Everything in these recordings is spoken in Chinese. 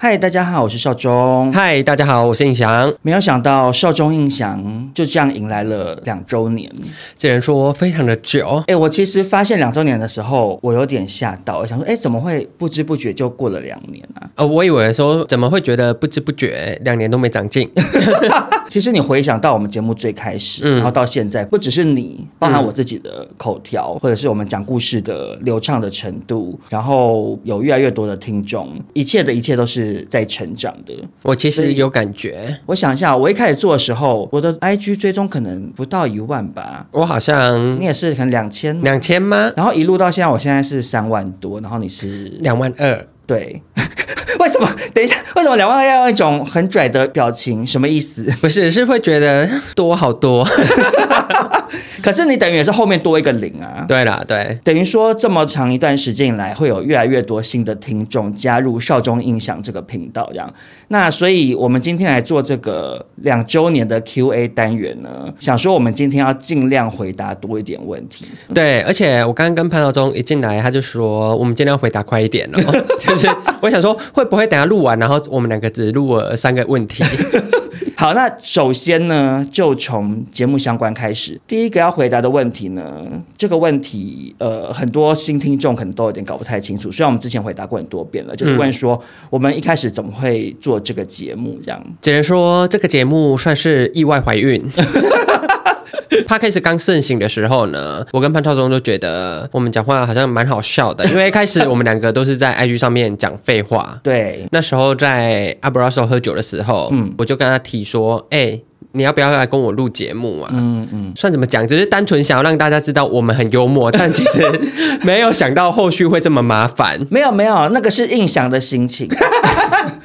嗨，大家好，我是少中。嗨，大家好，我是印翔。没有想到少中印翔就这样迎来了两周年，这人说非常的久。哎，我其实发现两周年的时候，我有点吓到，我想说，哎，怎么会不知不觉就过了两年啊？呃，我以为说怎么会觉得不知不觉两年都没长进。其实你回想到我们节目最开始，嗯、然后到现在，不只是你，包含我自己的口条，嗯、或者是我们讲故事的流畅的程度，然后有越来越多的听众，一切的一切都是。在成长的，我其实有感觉。我想一下，我一开始做的时候，我的 IG 追踪可能不到一万吧。我好像你也是可能两千，两千吗？然后一路到现在，我现在是三万多，然后你是两万二。对，为什么？等一下，为什么两万二要用一种很拽的表情？什么意思？不是，是会觉得 多好多。可是你等于也是后面多一个零啊。对啦，对，等于说这么长一段时间以来，会有越来越多新的听众加入少中印象这个频道，这样。那所以我们今天来做这个两周年的 Q&A 单元呢，想说我们今天要尽量回答多一点问题。对，而且我刚刚跟潘少忠一进来，他就说我们尽量回答快一点哦。就是我想说，会不会等下录完，然后我们两个只录了三个问题？好，那首先呢，就从节目相关开始。第一个要回答的问题呢，这个问题呃，很多新听众可能都有点搞不太清楚。虽然我们之前回答过很多遍了，就是问说我们一开始怎么会做这个节目，这样。只能说这个节目算是意外怀孕。Podcast 刚盛行的时候呢，我跟潘超忠都觉得我们讲话好像蛮好笑的，因为一开始我们两个都是在 IG 上面讲废话。对，那时候在阿布拉索喝酒的时候，嗯，我就跟他提说，哎、欸。你要不要来跟我录节目啊？嗯嗯，嗯算怎么讲，只是单纯想要让大家知道我们很幽默，但 其实没有想到后续会这么麻烦。没有没有，那个是印象的心情。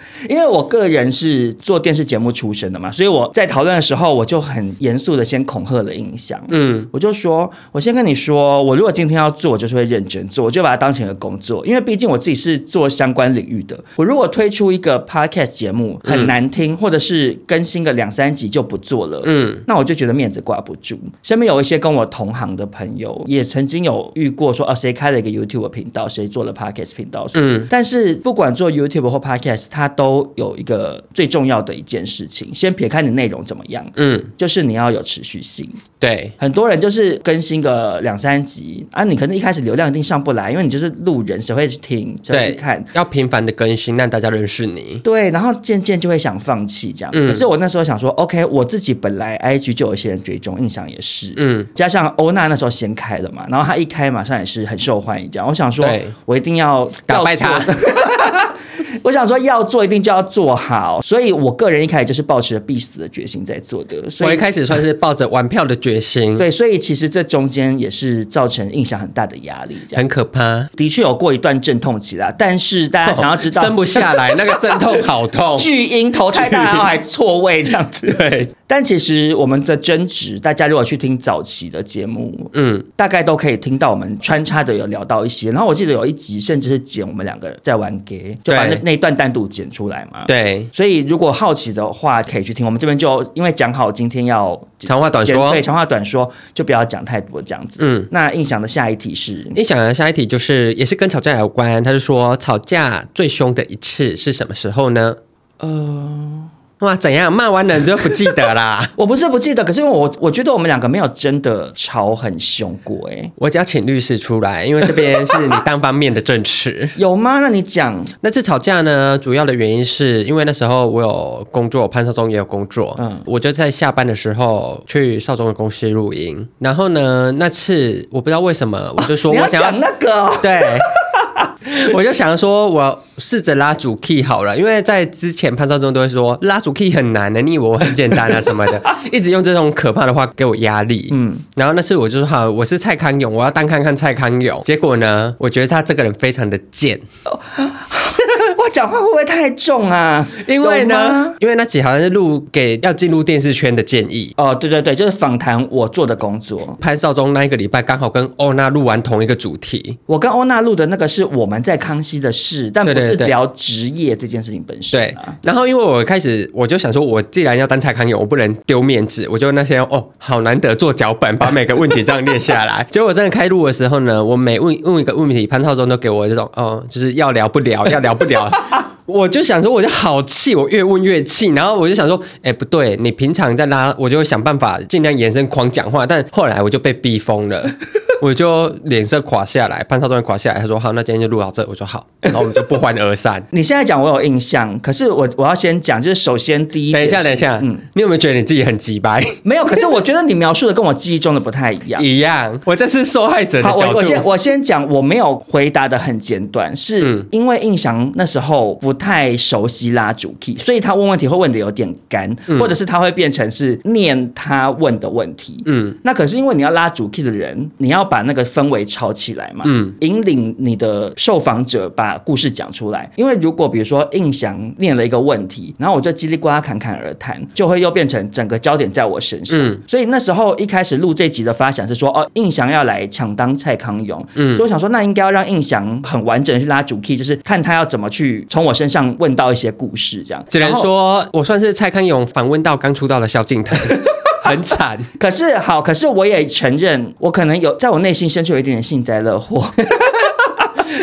因为我个人是做电视节目出身的嘛，所以我在讨论的时候，我就很严肃的先恐吓了印象。嗯，我就说，我先跟你说，我如果今天要做，我就是会认真做，我就把它当成一个工作。因为毕竟我自己是做相关领域的，我如果推出一个 podcast 节目很难听，嗯、或者是更新个两三集就不做了，嗯，那我就觉得面子挂不住。身边有一些跟我同行的朋友，也曾经有遇过说，哦，谁开了一个 YouTube 频道，谁做了 podcast 频道，嗯，但是不管做 YouTube 或 podcast，他都都有一个最重要的一件事情，先撇开你内容怎么样，嗯，就是你要有持续性。对，很多人就是更新个两三集啊，你可能一开始流量一定上不来，因为你就是路人，谁会去听？谁会去看？要频繁的更新，让大家认识你。对，然后渐渐就会想放弃这样。嗯，可是我那时候想说，OK，我自己本来 IG 就有一些人追踪，印象也是，嗯，加上欧娜那时候先开了嘛，然后她一开马上也是很受欢迎这样。我想说，我一定要打败他。我想说，要做一定就要做好，所以我个人一开始就是抱持着必死的决心在做的。所以我一开始算是抱着玩票的决心。对，所以其实这中间也是造成印象很大的压力，这样很可怕。的确有过一段阵痛期啦，但是大家想要知道，哦、生不下来，那个阵痛好痛，巨婴头太大，然后还错位这样子。对，但其实我们的争执，大家如果去听早期的节目，嗯，大概都可以听到我们穿插的有聊到一些。然后我记得有一集甚至是剪我们两个在玩 gay，就把那那一段单独剪出来嘛。对，所以如果好奇的话，可以去听。我们这边就因为讲好今天要长话短说，对，长话短说，就不要讲太多这样子。嗯，那印象的下一题是，印象的下一题就是也是跟吵架有关。他就说吵架最凶的一次是什么时候呢？呃，哇，怎样骂完人就不记得啦？我不是不记得，可是因为我我觉得我们两个没有真的吵很凶过哎。我只要请律师出来，因为这边是你单方面的证词。有吗？那你讲。那次吵架呢，主要的原因是因为那时候我有工作，潘少忠也有工作，嗯，我就在下班的时候去少忠的公司录音。然后呢，那次我不知道为什么，我就说我想要，那个，哦，对。我就想说，我试着拉主 key 好了，因为在之前潘少忠都会说拉主 key 很难的，你以为我很简单啊什么的，一直用这种可怕的话给我压力。嗯，然后那次我就说好，我是蔡康永，我要单看看蔡康永。结果呢，我觉得他这个人非常的贱。讲话会不会太重啊？因为呢，因为那集好像是录给要进入电视圈的建议哦。对对对，就是访谈我做的工作。潘少忠那一个礼拜刚好跟欧娜录完同一个主题。我跟欧娜录的那个是我们在康熙的事，但不是聊职业这件事情本身。对。然后因为我开始我就想说，我既然要当蔡康永，我不能丢面子，我就那些哦，好难得做脚本，把每个问题这样列下来。结果真的开录的时候呢，我每问问一个问题，潘少忠都给我这种哦，就是要聊不聊，要聊不聊。我就想说，我就好气，我越问越气，然后我就想说，哎、不对，你平常在拉，我就会想办法尽量延伸狂讲话，但后来我就被逼疯了。我就脸色垮下来，潘少忠垮下来，他说好，那今天就录到这。我说好，然后我们就不欢而散。你现在讲我有印象，可是我我要先讲，就是首先第一，等一下，等一下，嗯，你有没有觉得你自己很机掰？没有，可是我觉得你描述的跟我记忆中的不太一样。一样，我这是受害者的角度。好，我我先我先讲，我没有回答的很简短，是因为印象那时候不太熟悉拉主 key，所以他问问题会问的有点干，嗯、或者是他会变成是念他问的问题。嗯，那可是因为你要拉主 key 的人，你要把那个氛围。炒起来嘛，嗯，引领你的受访者把故事讲出来。因为如果比如说印翔念了一个问题，然后我就叽里呱啦侃侃而谈，就会又变成整个焦点在我身上。嗯，所以那时候一开始录这集的发想是说，哦，印翔要来抢当蔡康永，嗯，所以我想说，那应该要让印翔很完整的去拉主 key，就是看他要怎么去从我身上问到一些故事，这样。只能说我算是蔡康永访问到刚出道的萧敬腾。很惨，可是好，可是我也承认，我可能有在我内心深处有一点点幸灾乐祸。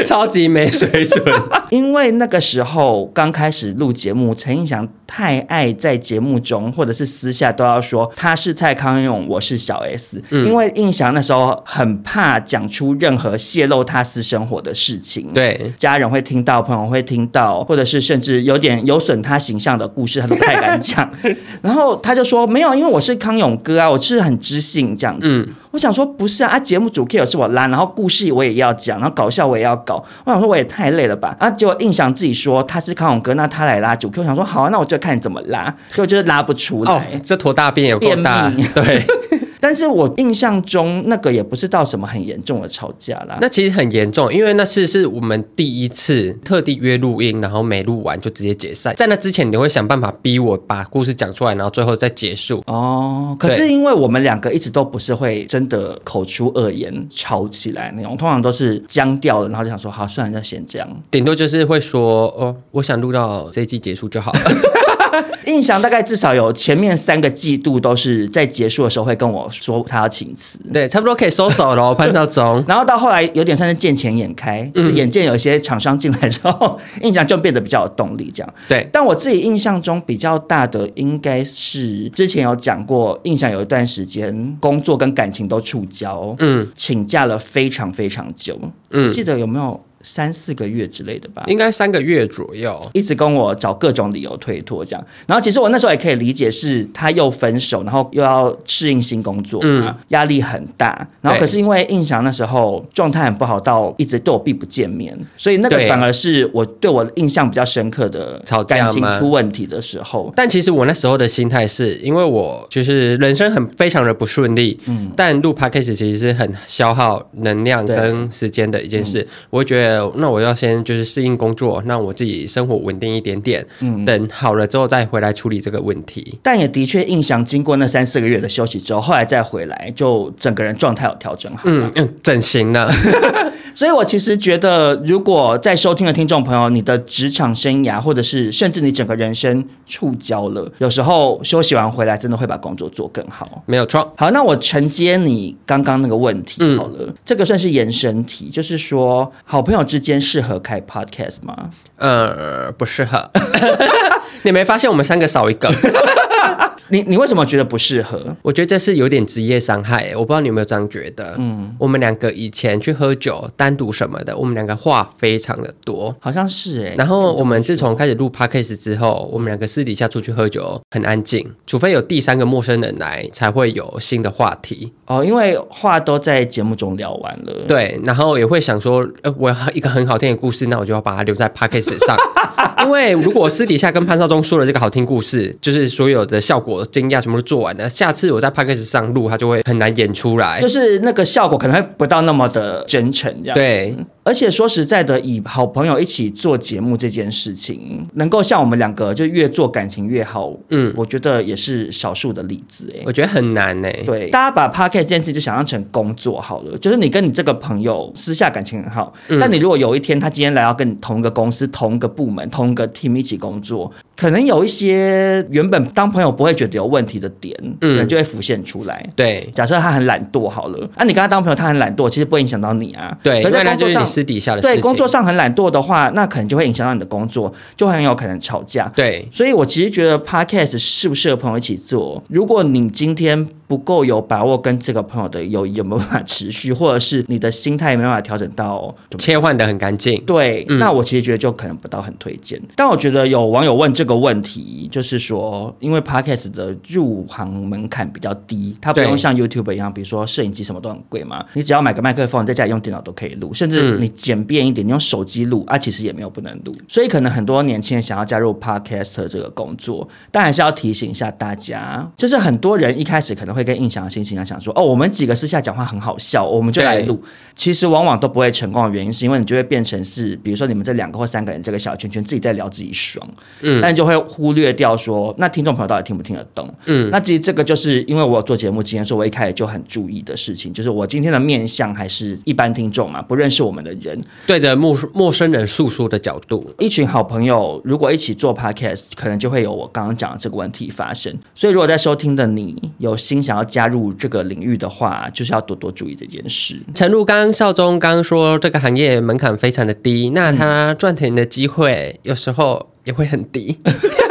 超级没水准，因为那个时候刚开始录节目，陈胤翔太爱在节目中或者是私下都要说他是蔡康永，我是小 S，嗯，因为印翔那时候很怕讲出任何泄露他私生活的事情，对，家人会听到，朋友会听到，或者是甚至有点有损他形象的故事，他都不太敢讲。然后他就说没有，因为我是康永哥啊，我是很知性这样子。嗯我想说不是啊，啊节目主 key 是我拉，然后故事我也要讲，然后搞笑我也要搞。我想说我也太累了吧，啊结果印翔自己说他是康永哥，那他来拉主 key。我想说好啊，那我就看怎么拉，结果就是拉不出来。哦，这坨大便有够大，对。但是我印象中那个也不是到什么很严重的吵架啦。那其实很严重，因为那次是我们第一次特地约录音，然后没录完就直接解散。在那之前，你会想办法逼我把故事讲出来，然后最后再结束。哦，可是因为我们两个一直都不是会真的口出恶言吵起来那种，通常都是僵掉了，然后就想说好，算了，就先这样。顶多就是会说哦，我想录到这一季结束就好了。胤翔大概至少有前面三个季度都是在结束的时候会跟我说他要请辞，对，差不多可以收手了。潘少忠，然后到后来有点算是见钱眼开，就是眼见有些厂商进来之后，印象就变得比较有动力这样。对，但我自己印象中比较大的应该是之前有讲过，印象有一段时间工作跟感情都触礁，嗯，请假了非常非常久，嗯，记得有没有？三四个月之类的吧，应该三个月左右，一直跟我找各种理由推脱这样。然后其实我那时候也可以理解，是他又分手，然后又要适应新工作，嗯，压力很大。然后可是因为印象那时候状态很不好，到一直对我避不见面，所以那个反而是我对我印象比较深刻的吵架，感情出问题的时候。但其实我那时候的心态是因为我就是人生很非常的不顺利，嗯，但录 podcast 其实是很消耗能量跟时间的一件事，我会觉得。那我要先就是适应工作，让我自己生活稳定一点点，嗯，等好了之后再回来处理这个问题。但也的确，印象经过那三四个月的休息之后，后来再回来，就整个人状态有调整好，嗯嗯，整形了。所以我其实觉得，如果在收听的听众朋友，你的职场生涯，或者是甚至你整个人生触礁了，有时候休息完回来，真的会把工作做更好。没有错。好，那我承接你刚刚那个问题好了，嗯、这个算是延伸题，就是说，好朋友之间适合开 podcast 吗？呃，不适合。你没发现我们三个少一个？你你为什么觉得不适合？我觉得这是有点职业伤害，我不知道你有没有这样觉得。嗯，我们两个以前去喝酒，单独什么的，我们两个话非常的多，好像是哎、欸。然后我们自从开始录 podcast 之后，我们两个私底下出去喝酒很安静，除非有第三个陌生人来，才会有新的话题。哦，因为话都在节目中聊完了。对，然后也会想说，呃，我要一个很好听的故事，那我就要把它留在 podcast 上。因为如果私底下跟潘少忠说了这个好听故事，就是所有的效果、惊讶全部都做完了，下次我在 p a c k a g e 上录，他就会很难演出来，就是那个效果可能会不到那么的真诚，这样。对。而且说实在的，以好朋友一起做节目这件事情，能够像我们两个就越做感情越好，嗯，我觉得也是少数的例子哎。我觉得很难哎。对，大家把 Podcast 这件事就想象成工作好了，就是你跟你这个朋友私下感情很好，那、嗯、你如果有一天他今天来到跟你同一个公司、同一个部门、同一个 team 一起工作，可能有一些原本当朋友不会觉得有问题的点，嗯，可能就会浮现出来。对，假设他很懒惰好了，那、啊、你跟他当朋友，他很懒惰，其实不会影响到你啊。对，可是在工作上私底下的对工作上很懒惰的话，那可能就会影响到你的工作，就很有可能吵架。对，所以我其实觉得 Podcast 适不适合朋友一起做？如果你今天不够有把握跟这个朋友的友谊有没有办法持续，或者是你的心态没办法调整到切换的很干净，对、嗯，那我其实觉得就可能不到很推荐。但我觉得有网友问这个问题，就是说，因为 Podcast 的入行门槛比较低，它不用像 YouTube 一样，比如说摄影机什么都很贵嘛，你只要买个麦克风，在家里用电脑都可以录，甚至你简便一点，你用手机录啊，其实也没有不能录。所以可能很多年轻人想要加入 Podcast 这个工作，但还是要提醒一下大家，就是很多人一开始可能会。会跟印象的心情啊，想说哦，我们几个私下讲话很好笑，我们就来录。其实往往都不会成功的原因，是因为你就会变成是，比如说你们这两个或三个人这个小圈圈自己在聊自己爽，嗯，但就会忽略掉说，那听众朋友到底听不听得懂？嗯，那其实这个就是因为我有做节目经验，所以我一开始就很注意的事情，就是我今天的面向还是一般听众嘛，不认识我们的人，对着陌陌生人诉说的角度，一群好朋友如果一起做 podcast，可能就会有我刚刚讲的这个问题发生。所以如果在收听的你有心想要加入这个领域的话，就是要多多注意这件事。陈露刚刚少忠刚刚说，这个行业门槛非常的低，那他赚钱的机会有时候也会很低。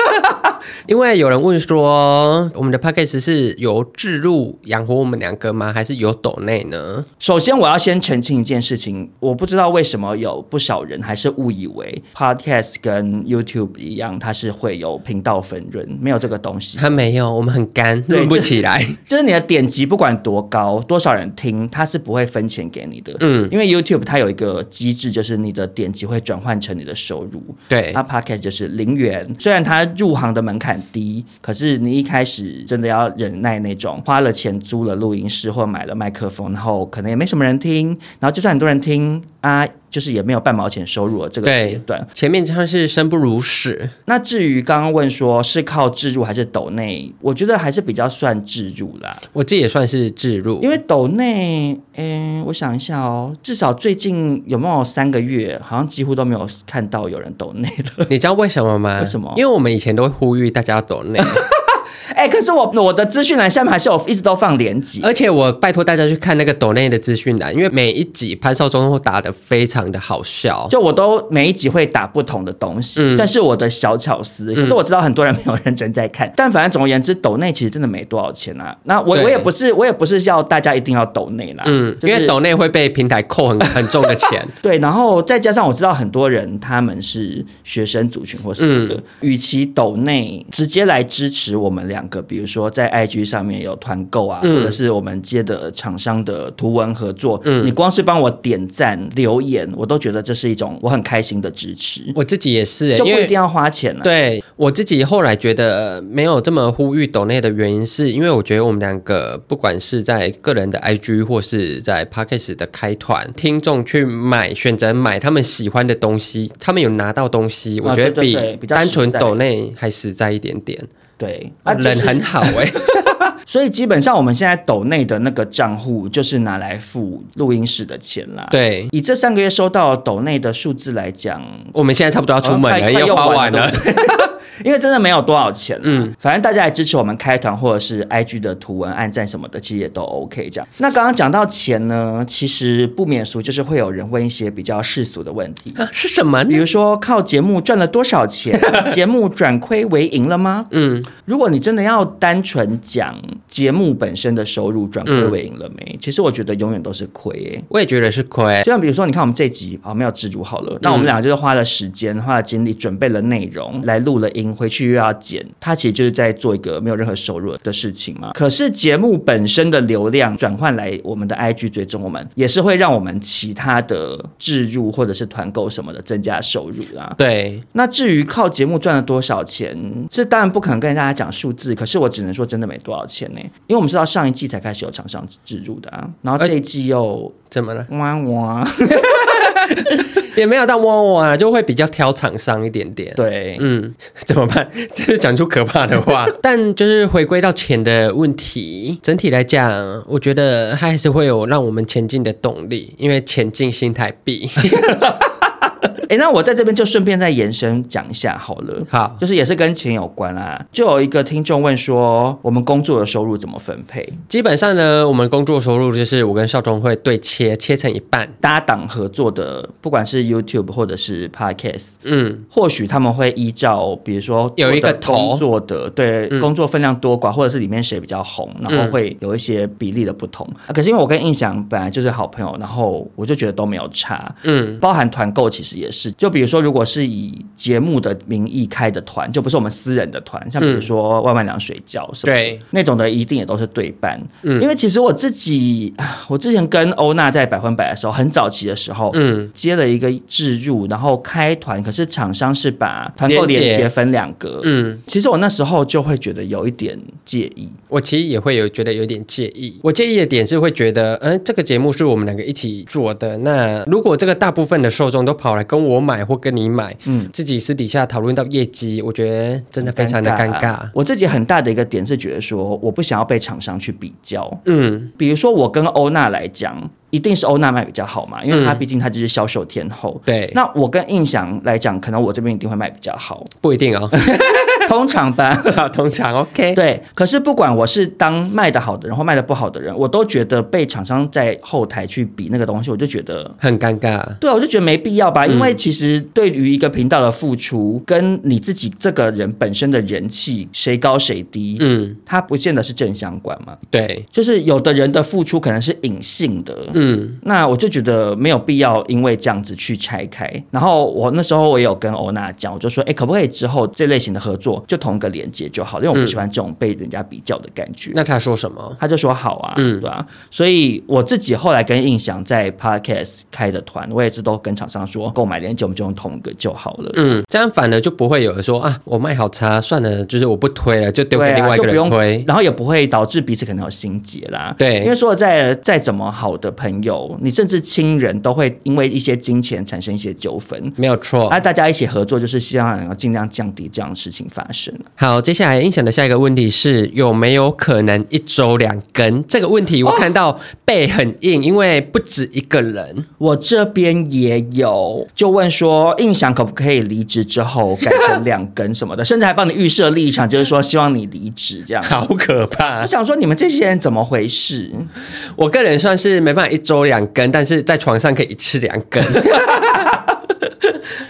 因为有人问说，我们的 podcast 是由置入养活我们两个吗？还是有抖内呢？首先，我要先澄清一件事情，我不知道为什么有不少人还是误以为 podcast 跟 YouTube 一样，它是会有频道分润，没有这个东西。它没有，我们很干，对不起来。就是、就是你的点击不管多高，多少人听，它是不会分钱给你的。嗯，因为 YouTube 它有一个机制，就是你的点击会转换成你的收入。对，那 podcast 就是零元，虽然它入行的门槛。低，可是你一开始真的要忍耐那种花了钱租了录音室或买了麦克风，然后可能也没什么人听，然后就算很多人听啊，就是也没有半毛钱收入了这个阶段。前面像是生不如死。那至于刚刚问说是靠置入还是抖内，我觉得还是比较算置入啦。我这也算是置入，因为抖内，嗯，我想一下哦，至少最近有没有三个月，好像几乎都没有看到有人抖内了。你知道为什么吗？为什么？因为我们以前都会呼吁大家。要抖内，哎，可是我我的资讯栏下面还是有一直都放连集，而且我拜托大家去看那个抖内的资讯栏，因为每一集潘少忠都打的非常的好笑，就我都每一集会打不同的东西，嗯、算是我的小巧思。可是我知道很多人没有认真在看，嗯、但反正总而言之，抖内其实真的没多少钱啊。那我我也不是我也不是要大家一定要抖内啦，嗯，就是、因为抖内会被平台扣很很重的钱，对，然后再加上我知道很多人他们是学生族群或什么的，嗯、与其抖内直接来支持我们两个，比如说在 IG 上面有团购啊、嗯，或者是我们接的厂商的图文合作，嗯，你光是帮我点赞留言，我都觉得这是一种我很开心的支持。我自己也是、欸，就不一定要花钱了、啊。对，我自己后来觉得没有这么呼吁抖内的原因，是因为我觉得我们两个不管是在个人的 IG 或是在 Podcast 的开团，听众去买选择买他们喜欢的东西，他们有拿到东西，我觉得比单纯抖内还实在一点点。对，啊，人很好哎、欸，所以基本上我们现在抖内的那个账户就是拿来付录音室的钱啦。对，以这三个月收到抖内的数字来讲，我们现在差不多要出门了，要花完了。因为真的没有多少钱。嗯，反正大家来支持我们开团或者是 IG 的图文按赞什么的，其实也都 OK 这样。那刚刚讲到钱呢，其实不免俗，就是会有人问一些比较世俗的问题啊，是什么？比如说靠节目赚了多少钱？节目转亏为盈了吗？嗯，如果你真的要单纯讲节目本身的收入转亏为盈了没？嗯、其实我觉得永远都是亏、欸。我也觉得是亏。就像比如说，你看我们这集啊，没有置入好了，那我们两个就是花了时间、花了精力准备了内容来录了音，回去又要剪，他其实就是在做一个没有任何收入的事情嘛。可是节目本身的流量转换来我们的 IG 追踪，我们也是会让我们其他的置入或者是团购什么的增加收入啦。对。那至于靠节目赚了多少钱，这当然不可能跟大家讲数字。可是我只能说，真的没多少钱呢，因为我们知道上一季才开始有厂商置入的啊，然后这一季又怎么了？哇哇。也没有到哇哇，就会比较挑厂商一点点。对，嗯，怎么办？这是讲出可怕的话。但就是回归到钱的问题，整体来讲，我觉得它还是会有让我们前进的动力，因为前进新台币。哎，那我在这边就顺便再延伸讲一下好了。好，就是也是跟钱有关啊。就有一个听众问说，我们工作的收入怎么分配？基本上呢，我们工作收入就是我跟少中会对切，切成一半，搭档合作的，不管是 YouTube 或者是 Podcast，嗯，或许他们会依照比如说有一个工作的对、嗯、工作分量多寡，或者是里面谁比较红，然后会有一些比例的不同。嗯、可是因为我跟印象本来就是好朋友，然后我就觉得都没有差，嗯，包含团购其实也是。是，就比如说，如果是以节目的名义开的团，就不是我们私人的团，像比如说万万两水饺什么，对，那种的一定也都是对半。嗯，因为其实我自己，我之前跟欧娜在百分百的时候，很早期的时候，嗯，接了一个置入，然后开团，可是厂商是把团购链接分两格，嗯，其实我那时候就会觉得有一点介意，我其实也会有觉得有点介意。我介意的点是会觉得，嗯，这个节目是我们两个一起做的，那如果这个大部分的受众都跑来跟我。我买或跟你买，嗯，自己私底下讨论到业绩，我觉得真的非常的尴尬，尴尬。我自己很大的一个点是觉得说，我不想要被厂商去比较，嗯，比如说我跟欧娜来讲。一定是欧娜卖比较好嘛，因为她毕竟她就是销售天后。嗯、对，那我跟印象来讲，可能我这边一定会卖比较好，不一定哦。通常吧，通常 OK。对，可是不管我是当卖的好的人或卖的不好的人，我都觉得被厂商在后台去比那个东西，我就觉得很尴尬。对，我就觉得没必要吧，因为其实对于一个频道的付出，跟你自己这个人本身的人气谁高谁低，嗯，它不见得是正相关嘛。对，就是有的人的付出可能是隐性的。嗯，那我就觉得没有必要因为这样子去拆开。然后我那时候我也有跟欧娜讲，我就说，哎，可不可以之后这类型的合作就同一个连接就好，因为我不喜欢这种被人家比较的感觉。嗯、那他说什么？他就说好啊，嗯，对吧、啊？所以我自己后来跟印象在 Podcast 开的团，我也是都跟厂商说，购买连接我们就用同一个就好了。嗯，这样反而就不会有人说啊，我卖好差，算了，就是我不推了，就丢给另外一个人推，然后也不会导致彼此可能有心结啦。对，因为说再再怎么好的朋友，你甚至亲人都会因为一些金钱产生一些纠纷，没有错。那大家一起合作，就是希望能够尽量降低这样的事情发生。好，接下来印象的下一个问题是有没有可能一周两更？这个问题我看到背很硬，因为不止一个人，我这边也有，就问说印象可不可以离职之后改成两更什么的，甚至还帮你预设立场，就是说希望你离职这样。好可怕！我想说你们这些人怎么回事？我个人算是没办法一周两更，但是在床上可以一次两更。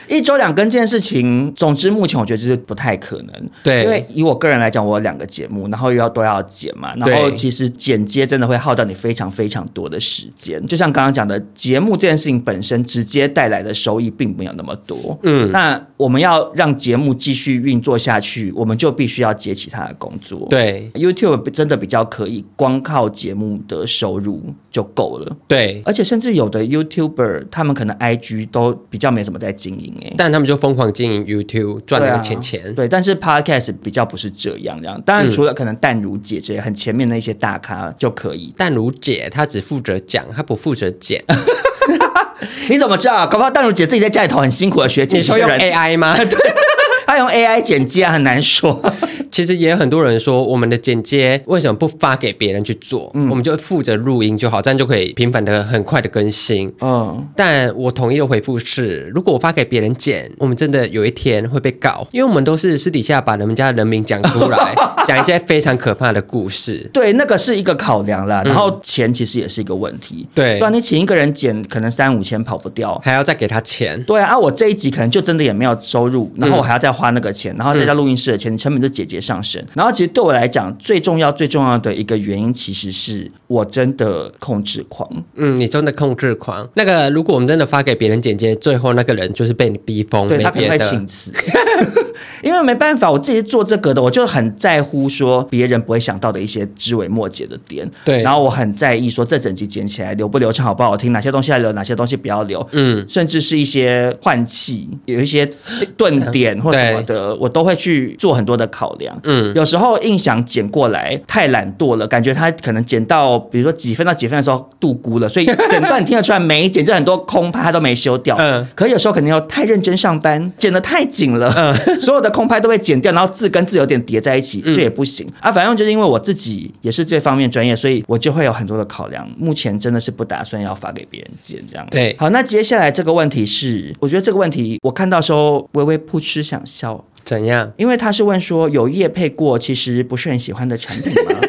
一周两更这件事情，总之目前我觉得就是不太可能。对，因为以我个人来讲，我有两个节目，然后又要都要剪嘛，然后其实剪接真的会耗掉你非常非常多的时间。就像刚刚讲的，节目这件事情本身直接带来的收益并没有那么多。嗯，那我们要让节目继续运作下去，我们就必须要接其他的工作。对，YouTube 真的比较可以，光靠节目的收入就够了。对，而且甚至有的 YouTuber 他们可能 IG 都比较没什么在经营。但他们就疯狂经营 YouTube 赚那个钱钱。对，啊，对，但是 Podcast 比较不是这样，这样。当然，除了可能淡如姐这些很前面的一些大咖就可以。淡如姐她只负责讲，她不负责剪。你怎么知道？搞不好淡如姐自己在家里头很辛苦的学剪。你说用 AI 吗？对，她用 AI 剪辑啊，很难说。其实也有很多人说，我们的剪接为什么不发给别人去做？嗯，我们就负责录音就好，这样就可以频繁的、很快的更新。嗯，但我统一的回复是，如果我发给别人剪，我们真的有一天会被告，因为我们都是私底下把人们家的人名讲出来，讲一些非常可怕的故事。对，那个是一个考量啦。然后钱其实也是一个问题。对，不然你请一个人剪，可能三五千跑不掉，还要再给他钱。对啊，我这一集可能就真的也没有收入，然后我还要再花那个钱，然后再加录音室的钱，成本就节节上升。然后其实对我来讲，最重要、最重要的一个原因，其实是我真的控制狂。嗯，你真的控制狂。那个，如果我们真的发给别人简介，最后那个人就是被你逼疯，对，他可能会请辞。因为没办法，我自己做这个的，我就很在乎说别人不会想到的一些枝微末节的点。对，然后我很在意说这整集剪起来流不流畅，好不好听，哪些东西要留，哪些东西不要留。嗯，甚至是一些换气，有一些顿点或什么的，我都会去做很多的考量。嗯，有时候印象剪过来太懒惰了，感觉他可能剪到比如说几分到几分的时候度估了，所以整段你听得出来没剪，就很多空拍他都没修掉。嗯，可有时候可能要太认真上班，剪得太紧了。嗯，所有的空拍都被剪掉，然后字跟字有点叠在一起，这也不行啊。反正就是因为我自己也是这方面专业，所以我就会有很多的考量。目前真的是不打算要发给别人剪这样。对，好，那接下来这个问题是，我觉得这个问题我看到时候微微扑哧想笑。怎样？因为他是问说有业配过，其实不是很喜欢的产品吗？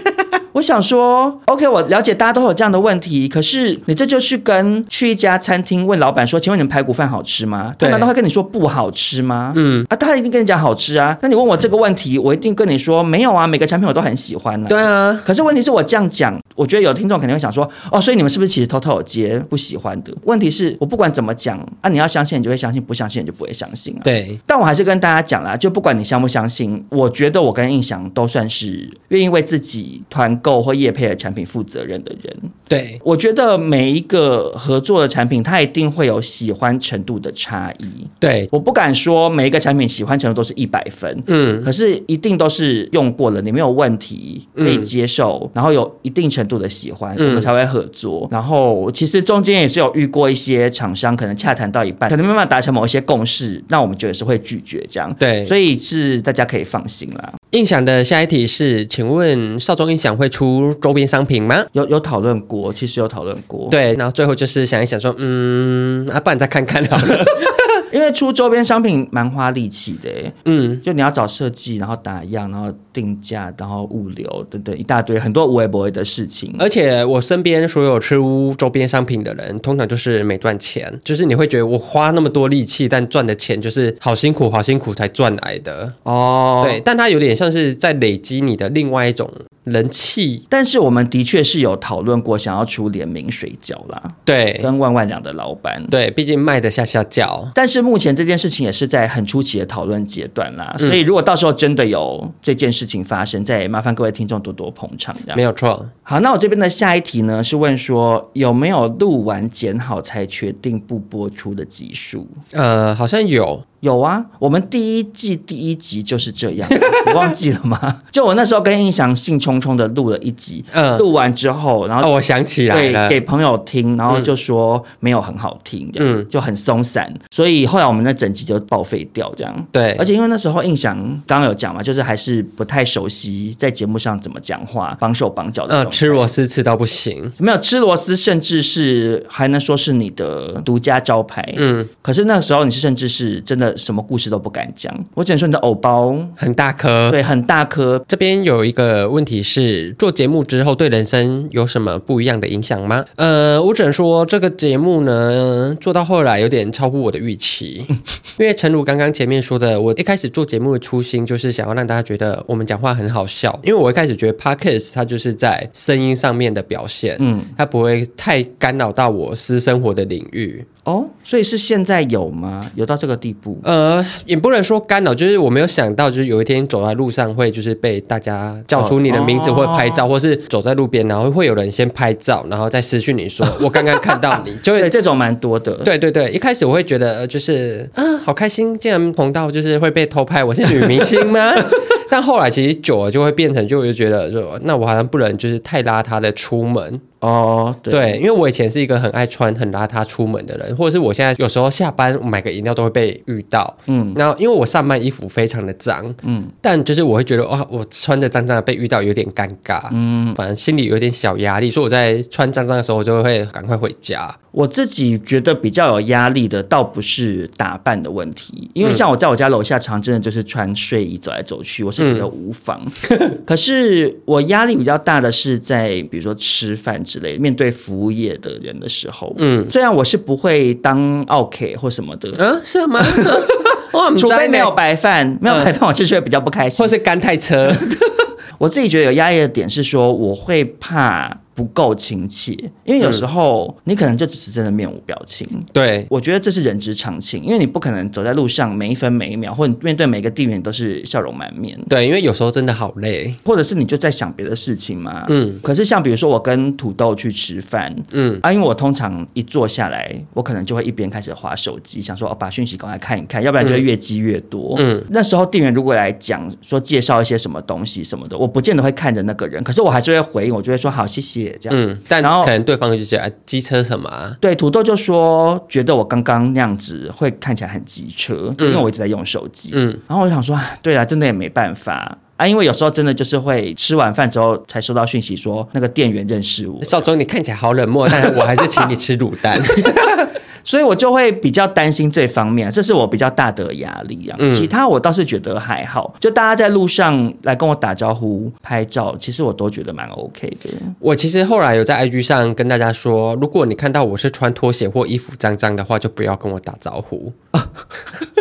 我想说，OK，我了解大家都有这样的问题，可是你这就是跟去一家餐厅问老板说：“请问你们排骨饭好吃吗？”他难道会跟你说不好吃吗？嗯啊，他一定跟你讲好吃啊。那你问我这个问题，我一定跟你说没有啊，每个产品我都很喜欢呢、啊。对啊，可是问题是我这样讲，我觉得有听众肯定会想说：“哦，所以你们是不是其实偷偷有接不喜欢的？”问题是我不管怎么讲啊，你要相信你就会相信，不相信你就不会相信啊。对，但我还是跟大家讲啦，就不管你相不相信，我觉得我跟印象都算是愿意为自己团购或业配的产品负责任的人，对，我觉得每一个合作的产品，它一定会有喜欢程度的差异。对，我不敢说每一个产品喜欢程度都是一百分，嗯，可是一定都是用过了，你没有问题，可以接受，嗯、然后有一定程度的喜欢，我们才会合作。嗯、然后其实中间也是有遇过一些厂商，可能洽谈到一半，可能没办法达成某一些共识，那我们觉得是会拒绝这样。对，所以是大家可以放心啦。胤翔的下一题是，请问少中音响会出周边商品吗？有有讨论过，其实有讨论过。对，然后最后就是想一想说，嗯，啊，不然再看看好了。出周边商品蛮花力气的，嗯，就你要找设计，然后打样，然后定价，然后物流等等一大堆很多无微不微的事情。而且我身边所有出周边商品的人，通常就是没赚钱，就是你会觉得我花那么多力气，但赚的钱就是好辛苦，好辛苦才赚来的哦。对，但它有点像是在累积你的另外一种。人气，但是我们的确是有讨论过想要出联名水饺啦，对，跟万万两的老板，对，毕竟卖得下下叫。但是目前这件事情也是在很初期的讨论阶段啦，所以如果到时候真的有这件事情发生，再麻烦各位听众多多捧场，没有错。好，那我这边的下一题呢是问说有没有录完剪好才决定不播出的集数？呃，好像有。有啊，我们第一季第一集就是这样，你忘记了吗？就我那时候跟印翔兴冲冲的录了一集，嗯，录完之后，然后、哦、我想起来了，对，给朋友听，然后就说没有很好听，嗯，就很松散，所以后来我们那整集就报废掉，这样。对，而且因为那时候印翔刚刚有讲嘛，就是还是不太熟悉在节目上怎么讲话，绑手绑脚的，嗯，吃螺丝吃到不行，没有吃螺丝，甚至是还能说是你的独家招牌，嗯，可是那时候你是甚至是真的。什么故事都不敢讲，我只能说你的偶包很大颗，对，很大颗。这边有一个问题是，做节目之后对人生有什么不一样的影响吗？呃，我只能说这个节目呢，做到后来有点超乎我的预期，因为诚如刚刚前面说的，我一开始做节目的初心就是想要让大家觉得我们讲话很好笑，因为我一开始觉得 Podcast 它就是在声音上面的表现，嗯，它不会太干扰到我私生活的领域。哦，所以是现在有吗？有到这个地步？呃，也不能说干扰，就是我没有想到，就是有一天走在路上会就是被大家叫出你的名字，或拍照，哦、或是走在路边，然后会有人先拍照，然后再私讯你说 我刚刚看到你，就会对这种蛮多的。对对对，一开始我会觉得就是啊，好开心，竟然碰到就是会被偷拍，我是女明星吗？但后来其实久了就会变成，就会觉得说，那我好像不能就是太邋遢的出门。哦，对，对，因为我以前是一个很爱穿很邋遢出门的人，或者是我现在有时候下班买个饮料都会被遇到，嗯，然后因为我上班衣服非常的脏，嗯，但就是我会觉得哇，我穿的脏脏的被遇到有点尴尬，嗯，反正心里有点小压力，所以我在穿脏脏的时候，我就会赶快回家。我自己觉得比较有压力的，倒不是打扮的问题，因为像我在我家楼下常真的就是穿睡衣走来走去，我是觉得无妨。嗯、可是我压力比较大的是在比如说吃饭之类，面对服务业的人的时候，嗯，虽然我是不会当 OK 或什么的，嗯，是吗？除非没有白饭，没有白饭我吃出来比较不开心，或是干太车。我自己觉得有压力的点是说，我会怕。不够亲切，因为有时候你可能就只是真的面无表情。对，我觉得这是人之常情，因为你不可能走在路上每一分每一秒，或者面对每个店员都是笑容满面。对，因为有时候真的好累，或者是你就在想别的事情嘛。嗯。可是像比如说我跟土豆去吃饭，嗯啊，因为我通常一坐下来，我可能就会一边开始划手机，想说哦把讯息赶快看一看，要不然就会越积越多。嗯。那时候店员如果来讲说介绍一些什么东西什么的，我不见得会看着那个人，可是我还是会回应，我就会说好谢谢。这样，嗯，但然后可能对方就觉得机车什么啊？对，土豆就说觉得我刚刚那样子会看起来很机车，因为我一直在用手机。嗯，然后我想说，对啊，真的也没办法啊，因为有时候真的就是会吃完饭之后才收到讯息说那个店员认识我。少总，你看起来好冷漠，但是我还是请你吃卤蛋。所以我就会比较担心这方面，这是我比较大的压力啊。其他我倒是觉得还好，就大家在路上来跟我打招呼、拍照，其实我都觉得蛮 OK 的。我其实后来有在 IG 上跟大家说，如果你看到我是穿拖鞋或衣服脏脏的话，就不要跟我打招呼。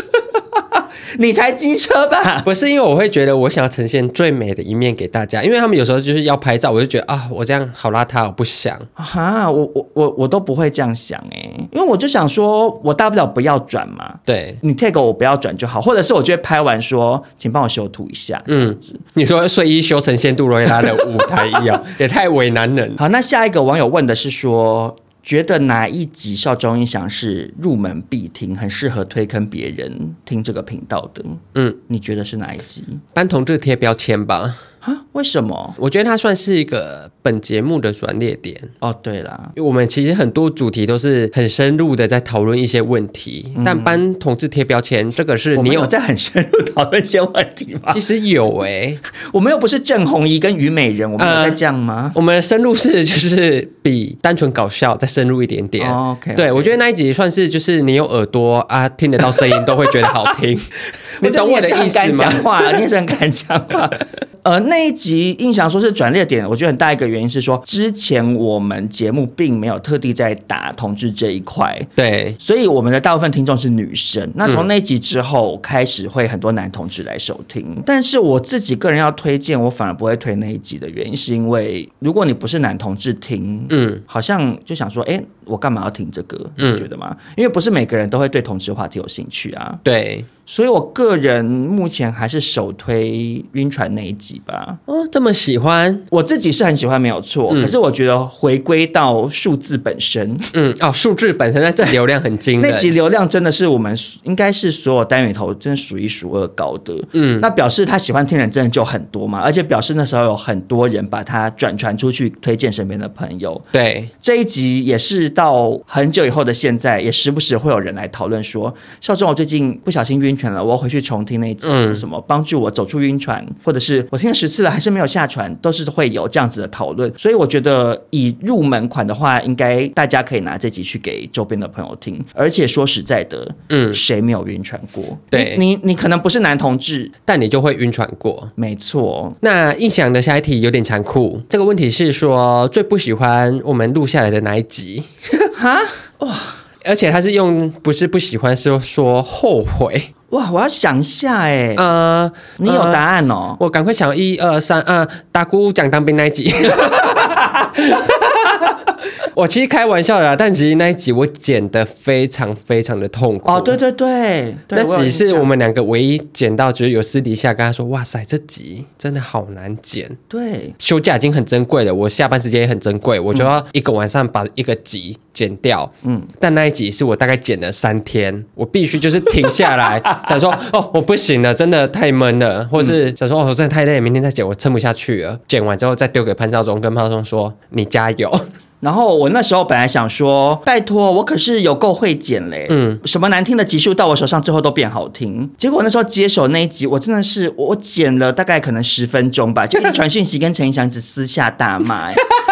你才机车吧？不是，因为我会觉得我想要呈现最美的一面给大家，因为他们有时候就是要拍照，我就觉得啊，我这样好邋遢，我不想啊，我我我我都不会这样想哎，因为我就想说，我大不了不要转嘛，对，你 take 我不要转就好，或者是我就会拍完说，请帮我修图一下，嗯，你说睡衣修成仙杜瑞拉的舞台一样，也太为难人。好，那下一个网友问的是说。觉得哪一集少中音响是入门必听，很适合推坑别人听这个频道的？嗯，你觉得是哪一集？班同志贴标签吧。啊？为什么？我觉得它算是一个本节目的转捩点。哦，对啦，我们其实很多主题都是很深入的在讨论一些问题，嗯、但帮同志贴标签，这个是你有，有在很深入讨论一些问题吗？其实有诶、欸，我们又不是郑红怡跟虞美人，我们有在这样吗？呃、我们的深入是就是比单纯搞笑再深入一点点。哦、OK，对我觉得那一集算是就是你有耳朵啊，听得到声音都会觉得好听。你懂我的意思吗？你讲话，你也是很敢讲话。呃，那一集印象说是转捩点，我觉得很大一个原因是说，之前我们节目并没有特地在打同志这一块，对，所以我们的大部分听众是女生。那从那一集之后开始，会很多男同志来收听。嗯、但是我自己个人要推荐，我反而不会推那一集的原因，是因为如果你不是男同志听，嗯，好像就想说，哎，我干嘛要听这个？你觉得吗？嗯、因为不是每个人都会对同志话题有兴趣啊。对。所以，我个人目前还是首推晕船那一集吧。哦，这么喜欢，我自己是很喜欢，没有错。嗯、可是我觉得回归到数字本身，嗯，哦，数字本身那集流量很惊人，那集流量真的是我们应该是所有单元头真的数一数二高的。嗯，那表示他喜欢听的人真的就很多嘛，而且表示那时候有很多人把他转传出去，推荐身边的朋友。对，这一集也是到很久以后的现在，也时不时会有人来讨论说，少壮，我最近不小心晕船。了，我要回去重听那一集，什么帮助我走出晕船，或者是我听了十次了还是没有下船，都是会有这样子的讨论。所以我觉得以入门款的话，应该大家可以拿这集去给周边的朋友听。而且说实在的，嗯，谁没有晕船过？对，你你可能不是男同志，但你就会晕船过。没错。那印象的下一题有点残酷，这个问题是说最不喜欢我们录下来的哪一集？哈哇！而且他是用不是不喜欢，是说后悔。哇，我要想一下哎，呃，你有答案哦？我赶快想，一二三，嗯，大姑讲当兵那一集。我其实开玩笑的啦，但其实那一集我剪得非常非常的痛苦。哦，对对对，对那只是我们两个唯一剪到，就是有私底下跟他说：“哇塞，这集真的好难剪。”对，休假已经很珍贵了，我下班时间也很珍贵，我就要一个晚上把一个集剪掉。嗯，但那一集是我大概剪了三天，我必须就是停下来 想说：“哦，我不行了，真的太闷了。”或是想说：“哦，我真的太累，明天再剪，我撑不下去了。”剪完之后再丢给潘少忠，跟潘少忠说：“你加油。”然后我那时候本来想说，拜托，我可是有够会剪嘞，嗯，什么难听的集数到我手上最后都变好听。结果那时候接手那一集，我真的是我剪了大概可能十分钟吧，就一传讯息跟陈意翔子私下大骂，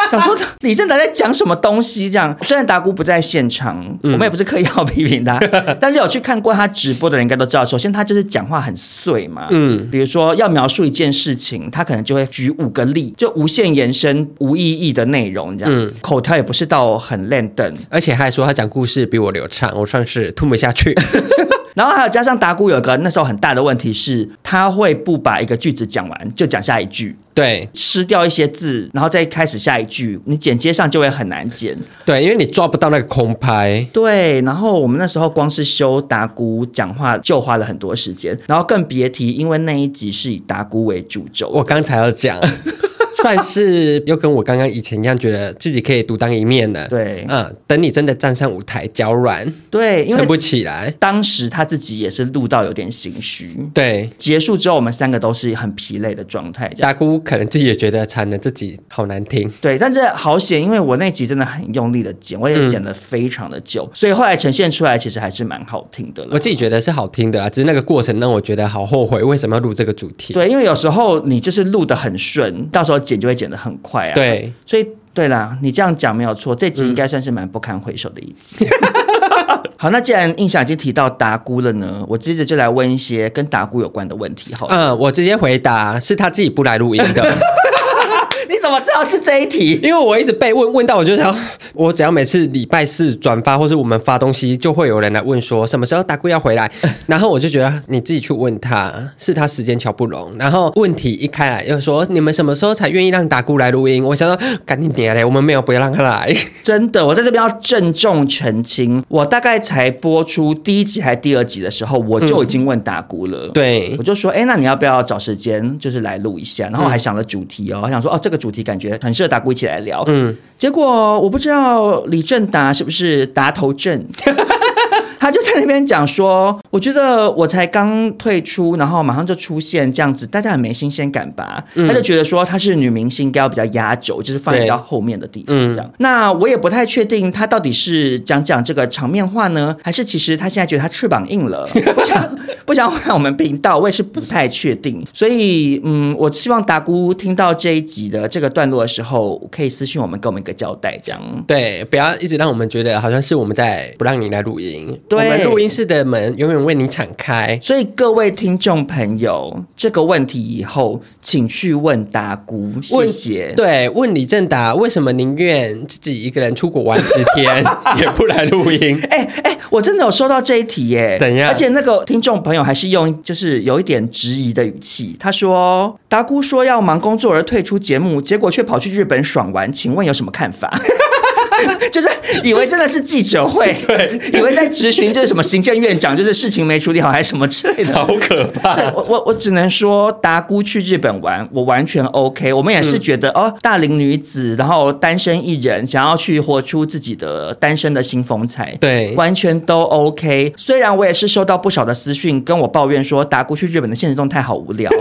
想说李正达在讲什么东西这样。虽然达姑不在现场，我们也不是刻意要批评他，但是有去看过他直播的人应该都知道，首先他就是讲话很碎嘛，嗯，比如说要描述一件事情，他可能就会举五个例，就无限延伸无意义的内容这样，嗯。口条也不是到很练等，而且他还说他讲故事比我流畅，我算是吞不下去。然后还有加上达姑有个那时候很大的问题是，他会不把一个句子讲完就讲下一句，对，吃掉一些字，然后再开始下一句，你剪接上就会很难剪。对，因为你抓不到那个空拍。对，然后我们那时候光是修达姑讲话就花了很多时间，然后更别提，因为那一集是以达姑为主轴。我刚才要讲。算是又跟我刚刚以前一样，觉得自己可以独当一面的。对，嗯，等你真的站上舞台，脚软，对，撑不起来。当时他自己也是录到有点心虚。对，结束之后，我们三个都是很疲累的状态。大姑可能自己也觉得惨了，自己好难听。对，但是好险，因为我那集真的很用力的剪，我也剪了非常的久，嗯、所以后来呈现出来其实还是蛮好听的了。我自己觉得是好听的啦，只是那个过程让我觉得好后悔，为什么要录这个主题？对，因为有时候你就是录的很顺，到时候剪就会剪得很快啊。对，所以对啦，你这样讲没有错，这集应该算是蛮不堪回首的一集。嗯、好，那既然印象已经提到达姑了呢，我接着就来问一些跟达姑有关的问题。好，嗯，我直接回答是他自己不来录音的。怎么知道是这一题？因为我一直被问问到，我就想，我只要每次礼拜四转发或是我们发东西，就会有人来问说什么时候达姑要回来，然后我就觉得你自己去问他，是他时间瞧不拢。然后问题一开来又说你们什么时候才愿意让达姑来录音？我想说赶紧点嘞，我们没有不要让他来。真的，我在这边要郑重澄清，我大概才播出第一集还是第二集的时候，我就已经问达姑了。嗯、对，我就说，哎，那你要不要找时间就是来录一下？然后我还想了主题哦，我想说哦，这个主题。感觉很适合达姑一起来聊，嗯，结果我不知道李正达是不是达头症。他就在那边讲说，我觉得我才刚退出，然后马上就出现这样子，大家很没新鲜感吧？嗯、他就觉得说她是女明星，应该要比较压轴，就是放在比较后面的地方这样。嗯、那我也不太确定他到底是讲讲这个场面话呢，还是其实他现在觉得他翅膀硬了，不想不想换我们频道，我也是不太确定。所以嗯，我希望达姑听到这一集的这个段落的时候，可以私信我们，给我们一个交代，这样对，不要一直让我们觉得好像是我们在不让你来录音。对，我们录音室的门永远为你敞开。所以各位听众朋友，这个问题以后请去问达姑，谢谢。对，问李正达为什么宁愿自己一个人出国玩十天，也不来录音？哎哎、欸欸，我真的有收到这一题耶！怎样？而且那个听众朋友还是用就是有一点质疑的语气，他说：“达姑说要忙工作而退出节目，结果却跑去日本爽玩，请问有什么看法？” 就是以为真的是记者会，对，以为在质询就是什么行政院长，就是事情没处理好还是什么之类的，好可怕。我我我只能说，达姑去日本玩，我完全 OK。我们也是觉得、嗯、哦，大龄女子，然后单身一人，想要去活出自己的单身的新风采，对，完全都 OK。虽然我也是收到不少的私讯跟我抱怨说，达姑去日本的现实动态好无聊。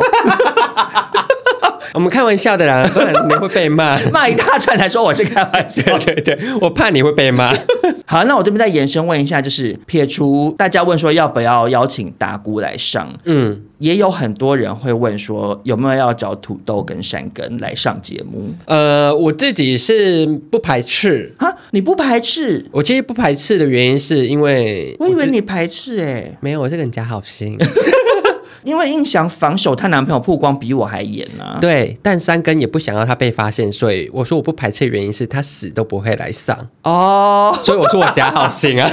我们开玩笑的啦，不然你会被骂，骂一大串才说我是开玩笑。对对对，我怕你会被骂。好，那我这边再延伸问一下，就是撇除大家问说要不要邀请达姑来上，嗯，也有很多人会问说有没有要找土豆跟山根来上节目。呃，我自己是不排斥啊，你不排斥？我其实不排斥的原因是因为我，我以为你排斥哎、欸，没有，我这个人假好心。因为印象防守她男朋友曝光比我还严啊！对，但三根也不想要她被发现，所以我说我不排斥的原因是她死都不会来上哦，所以我说我假好心啊。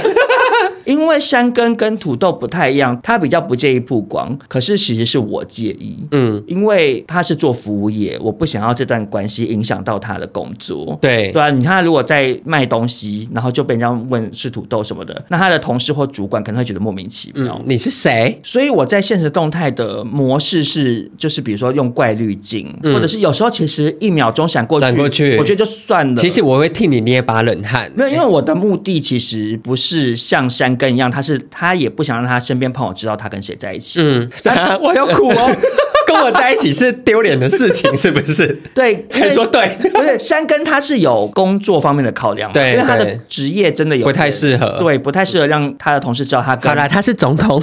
因为山根跟土豆不太一样，他比较不介意曝光，可是其实是我介意。嗯，因为他是做服务业，我不想要这段关系影响到他的工作。对对啊，你看他如果在卖东西，然后就被人家问是土豆什么的，那他的同事或主管可能会觉得莫名其妙。嗯，你是谁？所以我在现实动态的模式是，就是比如说用怪滤镜，嗯、或者是有时候其实一秒钟闪过去，闪过去，我觉得就算了。其实我会替你捏把冷汗，没有，因为我的目的其实不是像山根一样，他是他也不想让他身边朋友知道他跟谁在一起。嗯，啊、我要哭哦。跟我在一起是丢脸的事情，是不是？对，可以说对。不是山根，他是有工作方面的考量，对，因为他的职业真的有不太适合，对，不太适合让他的同事知道他跟。好啦，他是总统。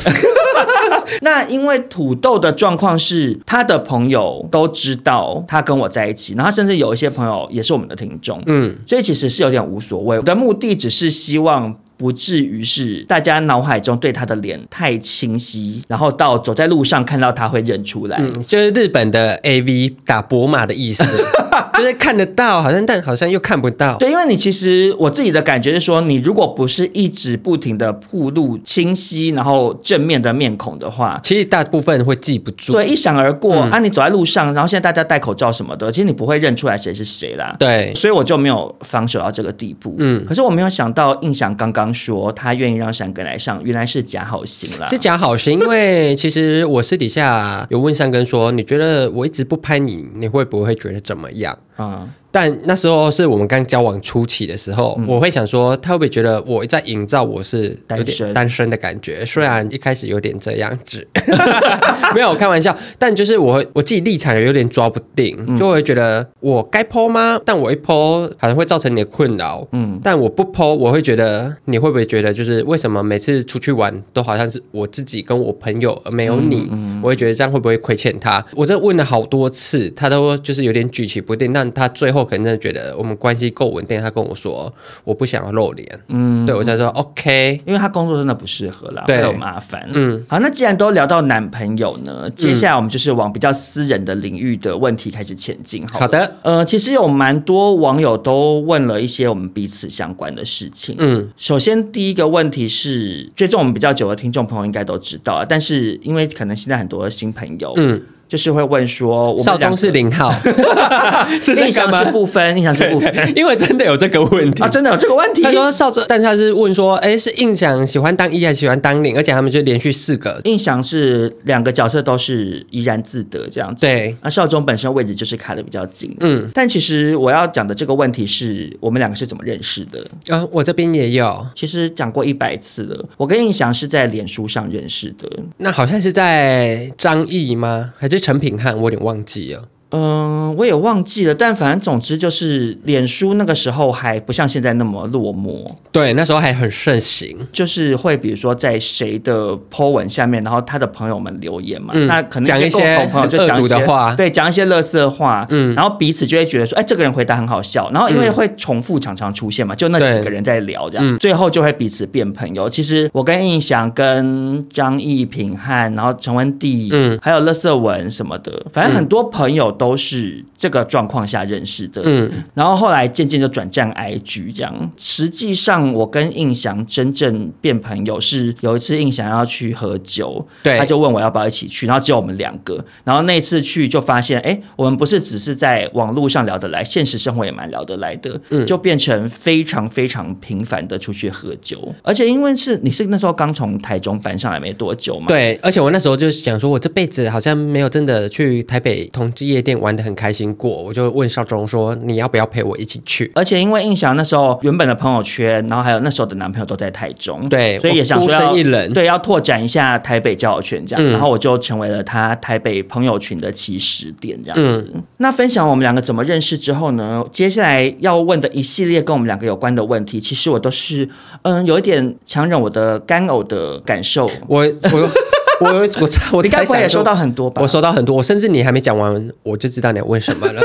那因为土豆的状况是，他的朋友都知道他跟我在一起，然后甚至有一些朋友也是我们的听众，嗯，所以其实是有点无所谓。我的目的只是希望。不至于是大家脑海中对他的脸太清晰，然后到走在路上看到他会认出来。嗯，就是日本的 AV 打博马的意思，就是看得到，好像但好像又看不到。对，因为你其实我自己的感觉是说，你如果不是一直不停的暴露清晰，然后正面的面孔的话，其实大部分会记不住。对，一闪而过。嗯、啊，你走在路上，然后现在大家戴口罩什么的，其实你不会认出来谁是谁啦。对，所以我就没有防守到这个地步。嗯，可是我没有想到，印象刚刚。说他愿意让山根来上，原来是假好心了。是假好心，因为其实我私底下有问山根说，你觉得我一直不拍你，你会不会觉得怎么样？啊。但那时候是我们刚交往初期的时候，嗯、我会想说，他会不会觉得我在营造我是有点单身的感觉？虽然一开始有点这样子，没有开玩笑，但就是我我自己立场有点抓不定，嗯、就会觉得我该 po 吗？但我一 po 好像会造成你的困扰，嗯，但我不 po，我会觉得你会不会觉得就是为什么每次出去玩都好像是我自己跟我朋友而没有你？我会觉得这样会不会亏欠他？我这问了好多次，他都就是有点举棋不定，但他最后。可能真的觉得我们关系够稳定，他跟我说我不想要露脸，嗯，对我才说 OK，因为他工作真的不适合啦，会有麻烦，嗯，好，那既然都聊到男朋友呢，接下来我们就是往比较私人的领域的问题开始前进，好的，呃，其实有蛮多网友都问了一些我们彼此相关的事情，嗯，首先第一个问题是追踪我们比较久的听众朋友应该都知道啊，但是因为可能现在很多新朋友，嗯。就是会问说，我少中是零号，是印象是不分，印象是不分，因为真的有这个问题啊，真的有这个问题。他说少中，但是他是问说，哎，是印象喜欢当一还是喜欢当零？而且他们就连续四个，印象是两个角色都是怡然自得这样子。对，那少中本身位置就是卡的比较紧，嗯。但其实我要讲的这个问题是我们两个是怎么认识的啊、哦？我这边也有，其实讲过一百次了。我跟印象是在脸书上认识的，那好像是在张毅吗？还是？成品汉，我有点忘记了。嗯，我也忘记了，但反正总之就是，脸书那个时候还不像现在那么落寞。对，那时候还很盛行，就是会比如说在谁的 po 文下面，然后他的朋友们留言嘛，嗯、那可能一些朋友就讲一些的话，对，讲一些乐色话，嗯，然后彼此就会觉得说，哎，这个人回答很好笑，然后因为会重复常常出现嘛，就那几个人在聊这样，嗯、最后就会彼此变朋友。其实我跟印象、跟张艺平汉，然后陈文帝，嗯，还有乐色文什么的，反正很多朋友。都是这个状况下认识的，嗯，然后后来渐渐就转战 IG 这样。实际上，我跟印象真正变朋友是有一次印象要去喝酒，对，他就问我要不要一起去，然后只有我们两个。然后那次去就发现，哎，我们不是只是在网络上聊得来，现实生活也蛮聊得来的，嗯，就变成非常非常频繁的出去喝酒。而且因为是你是那时候刚从台中搬上来没多久嘛，对，而且我那时候就想说，我这辈子好像没有真的去台北同志夜店。玩的很开心过，我就问少中说：“你要不要陪我一起去？”而且因为印象那时候原本的朋友圈，然后还有那时候的男朋友都在台中，对，所以也想说要一人，对，要拓展一下台北交友圈这样。嗯、然后我就成为了他台北朋友群的起始点这样子。嗯、那分享我们两个怎么认识之后呢？接下来要问的一系列跟我们两个有关的问题，其实我都是嗯有一点强忍我的干呕的感受。我我。我我我，你该不会也收到很多吧？我收到很多，我甚至你还没讲完，我就知道你要问什么了。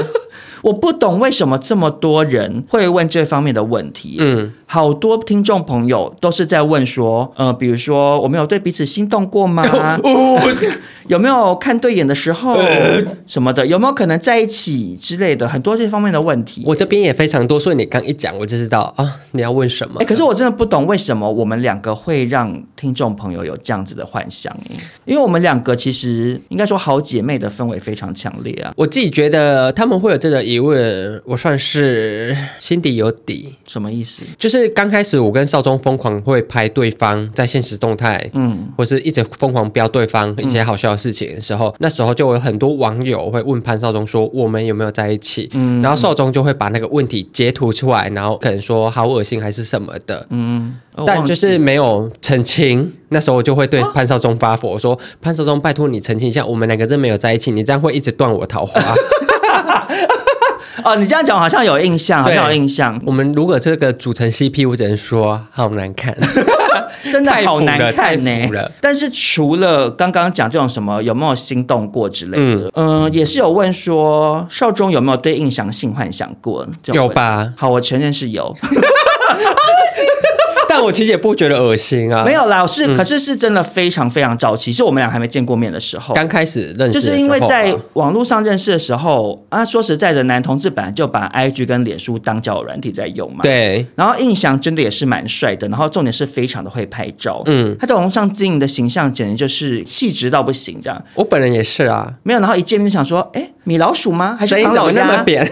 我不懂为什么这么多人会问这方面的问题。嗯，好多听众朋友都是在问说，呃，比如说我们有对彼此心动过吗？哦、有没有看对眼的时候什么的？有没有可能在一起之类的？很多这方面的问题，我这边也非常多。所以你刚一讲，我就知道啊，你要问什么？哎，可是我真的不懂为什么我们两个会让听众朋友有这样子的幻想，因为我们两个其实应该说好姐妹的氛围非常强烈啊。我自己觉得他们会有这个疑问，我算是心底有底。什么意思？就是刚开始我跟少宗疯狂会拍对方在现实动态，嗯，或是一直疯狂标对方一些好笑的事情的时候，嗯、那时候就有很多网友会问潘少宗说我们有没有在一起？嗯，然后少宗就会把那个问题截图出来，然后可能说好恶心还是什么的，嗯，但就是没有澄清。那时候我就会对潘少宗发火，说潘少宗，拜托你澄清一下，我们两个真没有在一起，你这样会一直断我桃花。哦，你这样讲好像有印象，好像有印象。我们如果这个组成 CP，我只能说好难看，真的好难看呢、欸。但是除了刚刚讲这种什么有没有心动过之类的，嗯，呃、也是有问说少中有没有对印象性幻想过？有吧？好，我承认是有。但我其实也不觉得恶心啊，没有啦，是、嗯、可是是真的非常非常早期，是我们俩还没见过面的时候，刚开始认识，就是因为在网络上认识的时候啊，说实在的，男同志本来就把 IG 跟脸书当交友软体在用嘛，对，然后印象真的也是蛮帅的，然后重点是非常的会拍照，嗯，他在网络上经营的形象简直就是气质到不行，这样，我本人也是啊，没有，然后一见面就想说，哎，米老鼠吗？还是唐老鸭？那么扁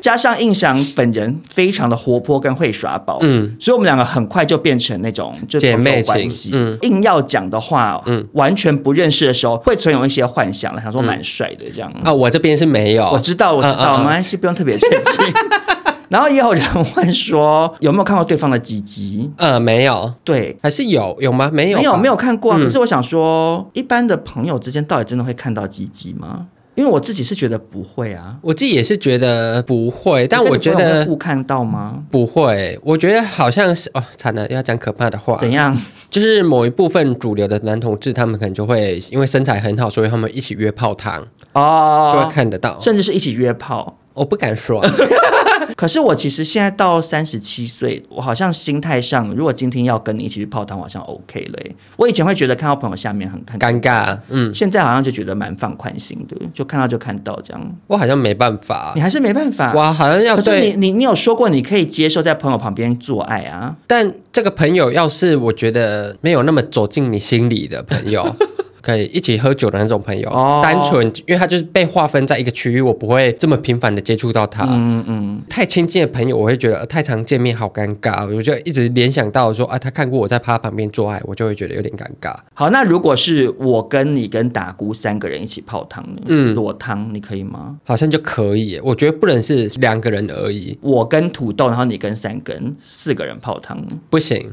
加上印象本人非常的活泼跟会耍宝，嗯，所以我们两个很快就变成那种就姐妹关系。嗯，硬要讲的话，嗯，完全不认识的时候会存有一些幻想，想说蛮帅的这样。啊、我这边是没有，我知道，我知道，没关系，不用特别澄清。然后也有人问说有没有看过对方的鸡鸡？呃，没有，对，还是有有吗？没有，没有，没有看过、啊。可是我想说，一般的朋友之间到底真的会看到鸡鸡吗？因为我自己是觉得不会啊，我自己也是觉得不会，但我觉得互看到吗？不会，我觉得好像是哦，惨了，要讲可怕的话。怎样？就是某一部分主流的男同志，他们可能就会因为身材很好，所以他们一起约泡汤哦，就会看得到，甚至是一起约炮。我不敢说。可是我其实现在到三十七岁，我好像心态上，如果今天要跟你一起去泡汤，好像 OK 了。我以前会觉得看到朋友下面很很尴尬，嗯，现在好像就觉得蛮放宽心的，就看到就看到这样。我好像没办法，你还是没办法。哇，好像要对。可是你你你有说过你可以接受在朋友旁边做爱啊？但这个朋友要是我觉得没有那么走进你心里的朋友。可以一起喝酒的那种朋友，哦、单纯因为他就是被划分在一个区域，我不会这么频繁的接触到他。嗯嗯，太亲近的朋友，我会觉得太常见面好尴尬，我就一直联想到说啊，他看过我在他旁边做爱，我就会觉得有点尴尬。好，那如果是我跟你跟达姑三个人一起泡汤，嗯，裸汤你可以吗？好像就可以，我觉得不能是两个人而已。我跟土豆，然后你跟三根，四个人泡汤不行。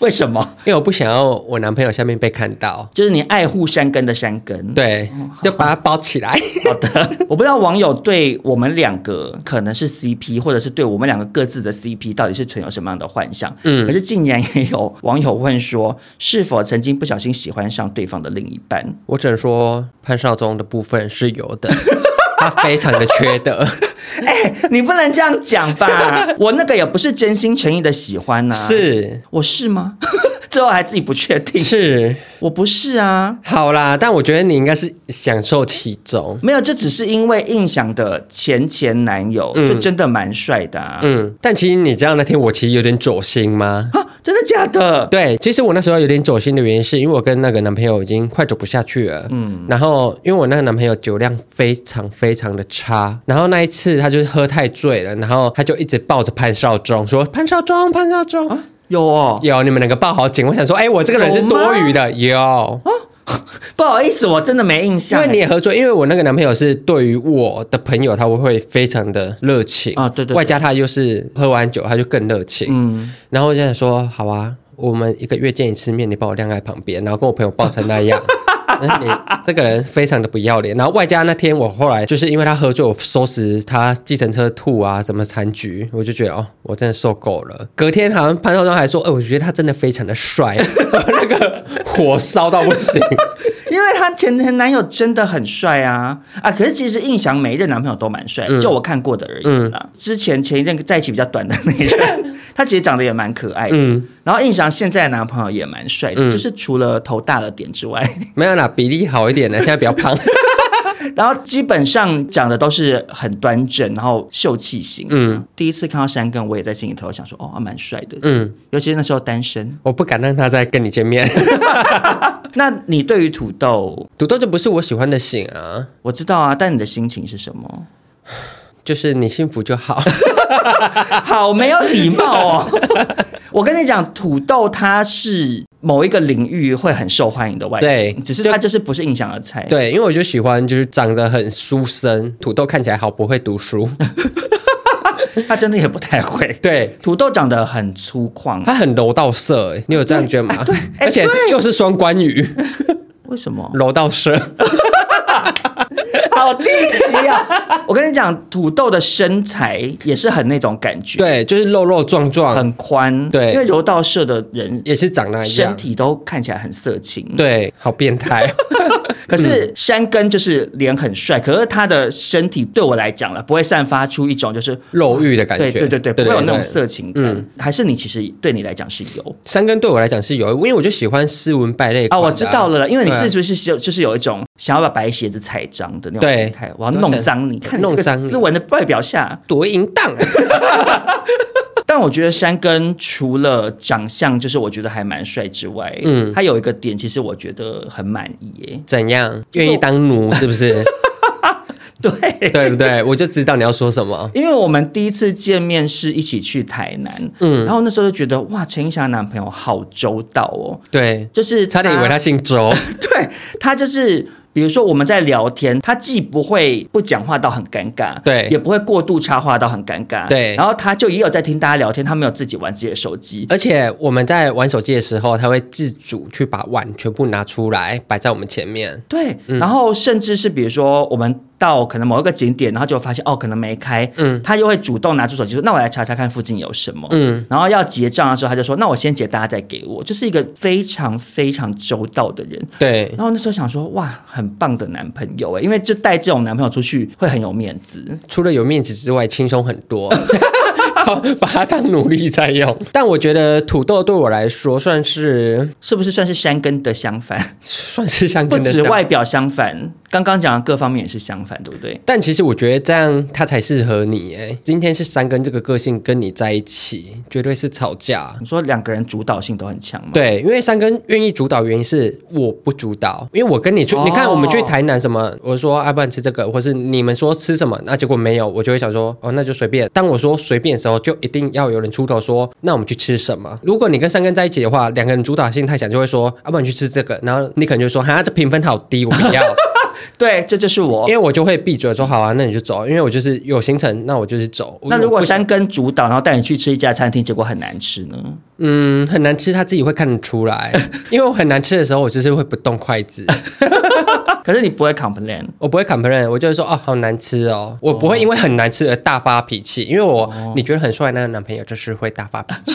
为什么？因为我不想要我男朋友下面被看到，就是你爱护山根的山根，对，就把它包起来。好的，我不知道网友对我们两个可能是 CP，或者是对我们两个各自的 CP 到底是存有什么样的幻想。嗯，可是竟然也有网友问说，是否曾经不小心喜欢上对方的另一半？我只能说潘少宗的部分是有的，他非常的缺德。哎、欸，你不能这样讲吧？我那个也不是真心诚意的喜欢呐、啊。是，我是吗？最后还自己不确定。是，我不是啊。好啦，但我觉得你应该是享受其中。没有，这只是因为印象的前前男友、嗯、就真的蛮帅的、啊。嗯，但其实你知道那天我其实有点走心吗？真的假的？对，其实我那时候有点走心的原因，是因为我跟那个男朋友已经快走不下去了。嗯，然后因为我那个男朋友酒量非常非常的差，然后那一次他就是喝太醉了，然后他就一直抱着潘少忠说：“潘少忠，潘少忠。啊”有哦，有，你们两个抱好紧。我想说，哎，我这个人是多余的，有。有 不好意思，我真的没印象。因为你也喝醉，因为我那个男朋友是对于我的朋友，他会非常的热情啊，对对，对。外加他又是喝完酒，他就更热情。嗯，然后我就想说，好啊，我们一个月见一次面，你把我晾在旁边，然后跟我朋友抱成那样。你这个人非常的不要脸，然后外加那天我后来就是因为他喝醉，我收拾他计程车吐啊什么残局，我就觉得哦，我真的受够了。隔天好像潘少庄还说，哎，我觉得他真的非常的帅，那个火烧到不行，因为他前前男友真的很帅啊啊！可是其实印象每一任男朋友都蛮帅，嗯、就我看过的而已啦。嗯、之前前一任在一起比较短的那一任，他其实长得也蛮可爱的。嗯、然后印象现在的男朋友也蛮帅的，嗯、就是除了头大了点之外，没有啦，比例好一点的，现在比较胖。然后基本上讲的都是很端正，然后秀气型。嗯，第一次看到山根，我也在心里头想说，哦，还蛮帅的。嗯，尤其是那时候单身，我不敢让他再跟你见面。那你对于土豆，土豆就不是我喜欢的型啊。我知道啊，但你的心情是什么？就是你幸福就好。好没有礼貌哦。我跟你讲，土豆它是某一个领域会很受欢迎的外形，对，只是它就是不是印象的菜。对，因为我就喜欢就是长得很书生，土豆看起来好不会读书，他真的也不太会。对，土豆长得很粗犷，他很柔道色，你有这样觉得吗？对，而且又是双关语，为什么柔道色？好低级啊！我跟你讲，土豆的身材也是很那种感觉，对，就是肉肉壮壮，很宽，对。因为柔道社的人也是长那样，身体都看起来很色情，对，好变态。可是山根就是脸很帅，可是他的身体对我来讲了，不会散发出一种就是肉欲的感觉，对对对，不会有那种色情感。还是你其实对你来讲是有山根，对我来讲是有，因为我就喜欢斯文败类啊。我知道了，因为你是不是有就是有一种想要把白鞋子踩脏的那种心态，我要弄脏你，看这个斯文的外表下 多淫荡。但我觉得山根除了长相，就是我觉得还蛮帅之外，嗯，他有一个点，其实我觉得很满意耶。怎样？愿意当奴是不是？对，对不对？我就知道你要说什么。因为我们第一次见面是一起去台南，嗯，然后那时候就觉得哇，陈印翔男朋友好周到哦。对，就是差点以为他姓周。对，他就是。比如说我们在聊天，他既不会不讲话到很尴尬，对，也不会过度插话到很尴尬，对。然后他就也有在听大家聊天，他没有自己玩自己的手机，而且我们在玩手机的时候，他会自主去把碗全部拿出来摆在我们前面，对。嗯、然后甚至是比如说我们。到可能某一个景点，然后就发现哦，可能没开，嗯，他又会主动拿出手机说：“那我来查查看附近有什么。”嗯，然后要结账的时候，他就说：“那我先结，大家再给我。”就是一个非常非常周到的人。对。然后那时候想说：“哇，很棒的男朋友哎，因为就带这种男朋友出去会很有面子，除了有面子之外，轻松很多。”把它当努力在用，但我觉得土豆对我来说算是，是不是算是山根的相反？算是山根的相反，不止外表相反，刚刚讲的各方面也是相反，对不对？但其实我觉得这样它才适合你哎。今天是山根这个个性跟你在一起，绝对是吵架。你说两个人主导性都很强吗？对，因为山根愿意主导，原因是我不主导，因为我跟你去，哦、你看我们去台南什么，我说啊不然吃这个，或是你们说吃什么，那结果没有，我就会想说哦，那就随便。当我说随便的时候，就一定要有人出头说，那我们去吃什么？如果你跟三根在一起的话，两个人主导性太强，就会说，要不然你去吃这个，然后你可能就说，哈，这评分好低，我不要。对，这就是我，因为我就会闭嘴说，好啊，那你就走，因为我就是有行程，那我就是走。那如果山根主导，然后带你去吃一家餐厅，结果很难吃呢？嗯，很难吃，他自己会看得出来，因为我很难吃的时候，我就是会不动筷子。可是你不会 complain，我不会 complain，我就会说哦，好难吃哦，我不会因为很难吃而大发脾气，因为我、哦、你觉得很帅那个男朋友就是会大发脾气，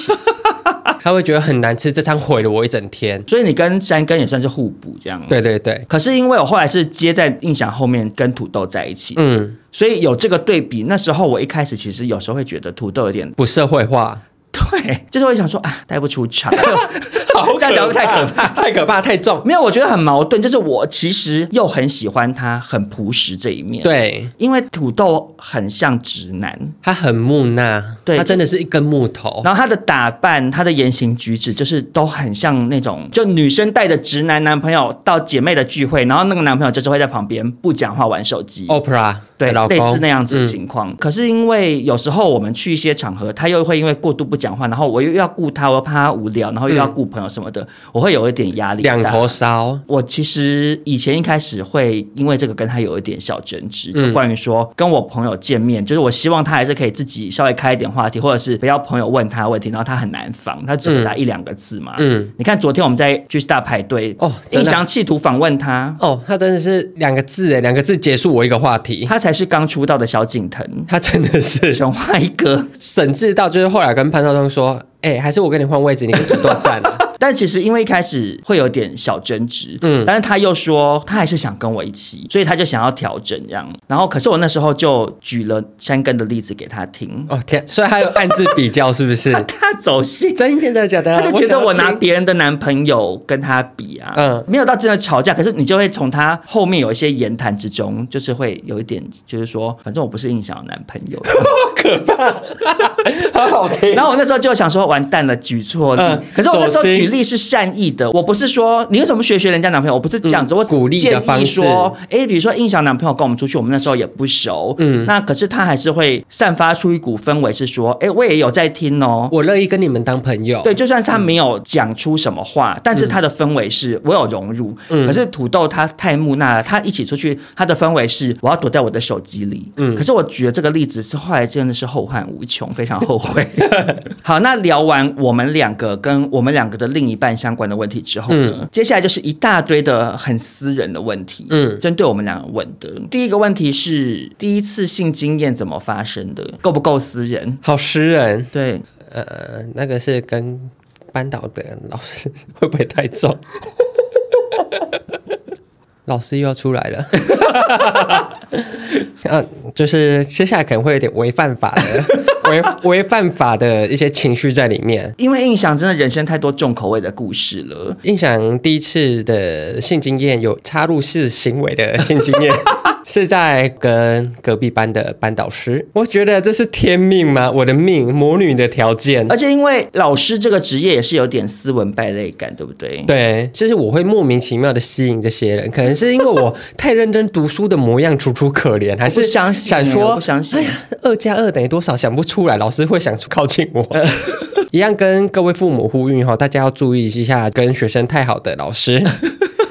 他会觉得很难吃，这餐毁了我一整天。所以你跟山根也算是互补这样。对对对。可是因为我后来是接在印象后面跟土豆在一起，嗯，所以有这个对比。那时候我一开始其实有时候会觉得土豆有点不社会化。对，就是会想说啊，带不出场，好这样讲会太可怕，太可怕，太重。没有，我觉得很矛盾，就是我其实又很喜欢他很朴实这一面。对，因为土豆很像直男，他很木讷，对，他真的是一根木头。然后他的打扮，他的言行举止，就是都很像那种，就女生带着直男男朋友到姐妹的聚会，然后那个男朋友就是会在旁边不讲话玩手机。Oprah，对，类似那样子的情况。嗯、可是因为有时候我们去一些场合，他又会因为过度不讲话，然后我又要顾他，我又怕他无聊，然后又要顾朋友什么的，嗯、我会有一点压力。两头烧。我其实以前一开始会因为这个跟他有一点小争执，就关于说跟我朋友见面，就是我希望他还是可以自己稍微开一点话题，或者是不要朋友问他问题，然后他很难防，他只回答一两个字嘛。嗯，你看昨天我们在 G Star 排队哦，印翔企图访问他哦，他真的是两个字哎，两个字结束我一个话题。他才是刚出道的小景腾，他真的是熊花一哥，沈志到就是后来跟潘少聪说。哎、欸，还是我跟你换位置，你跟土豆站了。但其实因为一开始会有点小争执，嗯，但是他又说他还是想跟我一起，所以他就想要调整这样。然后可是我那时候就举了山根的例子给他听。哦天，所以他有暗自比较是不是？他，他走心，真的假的？他就觉得我拿别人的男朋友跟他比啊，嗯，没有到真的吵架，可是你就会从他后面有一些言谈之中，就是会有一点，就是说，反正我不是印象的男朋友，好 可怕，好好听。然后我那时候就想说，完蛋了，举错例。嗯、可是我那时候举例是善意的，我不是说你为什么学学人家男朋友，我不是这样子，嗯、我鼓励建议说，哎，比如说印象男朋友跟我们出去，我们那时候也不熟，嗯，那可是他还是会散发出一股氛围，是说，哎，我也有在听哦，我乐意跟你们当朋友。对，就算是他没有讲出什么话，嗯、但是他的氛围是我有融入。嗯，可是土豆他太木讷了，他一起出去，他的氛围是我要躲在我的手机里。嗯，可是我举的这个例子是后来真的是后患无穷，非常后悔。好，那聊完我们两个跟我们两个的另一半相关的问题之后呢，嗯、接下来就是一大堆的很私人的问题。嗯，针对我们两个问的第一个问题是第一次性经验怎么发生的？够不够私人？好私人。对，呃，那个是跟班导的老师 会不会太重？老师又要出来了。嗯、啊，就是接下来可能会有点违犯法的。违违犯法的一些情绪在里面，因为印象真的人生太多重口味的故事了。印象第一次的性经验有插入式行为的性经验。是在跟隔壁班的班导师，我觉得这是天命吗？我的命，魔女的条件。而且因为老师这个职业也是有点斯文败类感，对不对？对，就是我会莫名其妙的吸引这些人，可能是因为我太认真读书的模样楚楚可怜，还是想想说，不相信，哎呀，二加二等于多少？想不出来，老师会想靠近我。一样跟各位父母呼吁哈，大家要注意一下跟学生太好的老师。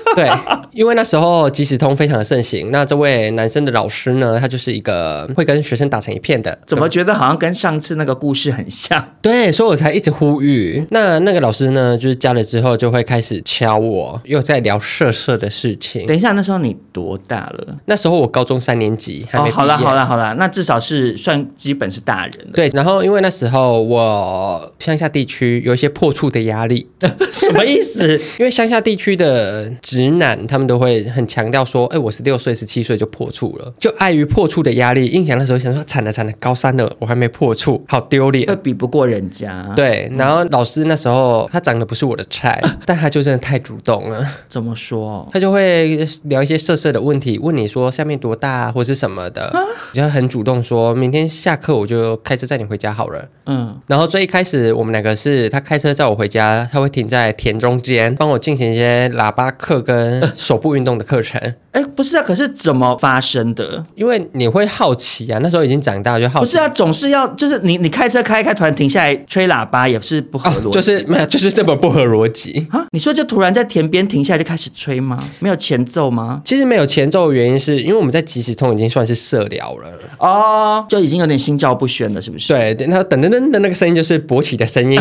对，因为那时候即时通非常的盛行。那这位男生的老师呢，他就是一个会跟学生打成一片的。怎么觉得好像跟上次那个故事很像？对，所以我才一直呼吁。那那个老师呢，就是加了之后就会开始敲我，又在聊色色的事情。等一下，那时候你多大了？那时候我高中三年级，还没。哦，好了好了好了，那至少是算基本是大人了。对，然后因为那时候我乡下地区有一些破处的压力，什么意思？因为乡下地区的直男他们都会很强调说：“哎，我十六岁、十七岁就破处了。”就碍于破处的压力，印象那时候想说：“惨了惨了，高三了，我还没破处，好丢脸。”会比不过人家。对，然后老师那时候他长得不是我的菜，但他就真的太主动了。怎么说？他就会聊一些色色的问题，问你说下面多大或是什么的，就很主动说：“明天下课我就开车载你回家好了。”嗯，然后最一开始我们两个是他开车载我回家，他会停在田中间帮我进行一些喇叭课跟。手部运动的课程，哎，不是啊，可是怎么发生的？因为你会好奇啊，那时候已经长大就好奇。不是啊，总是要就是你你开车开开，突然停下来吹喇叭也是不合逻辑，哦，就是没有，就是这么不合逻辑 啊！你说就突然在田边停下来就开始吹吗？没有前奏吗？其实没有前奏的原因是因为我们在即时通已经算是社聊了哦，就已经有点心照不宣了，是不是？对，那噔噔噔的那个声音就是勃起的声音。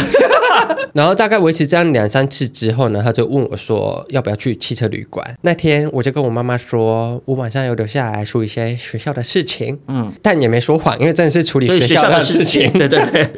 然后大概维持这样两三次之后呢，他就问我说要不要去汽车旅馆。那天我就跟我妈妈说，我晚上有留下来处理一些学校的事情，嗯，但也没说谎，因为真的是处理学校的事情。对对 对。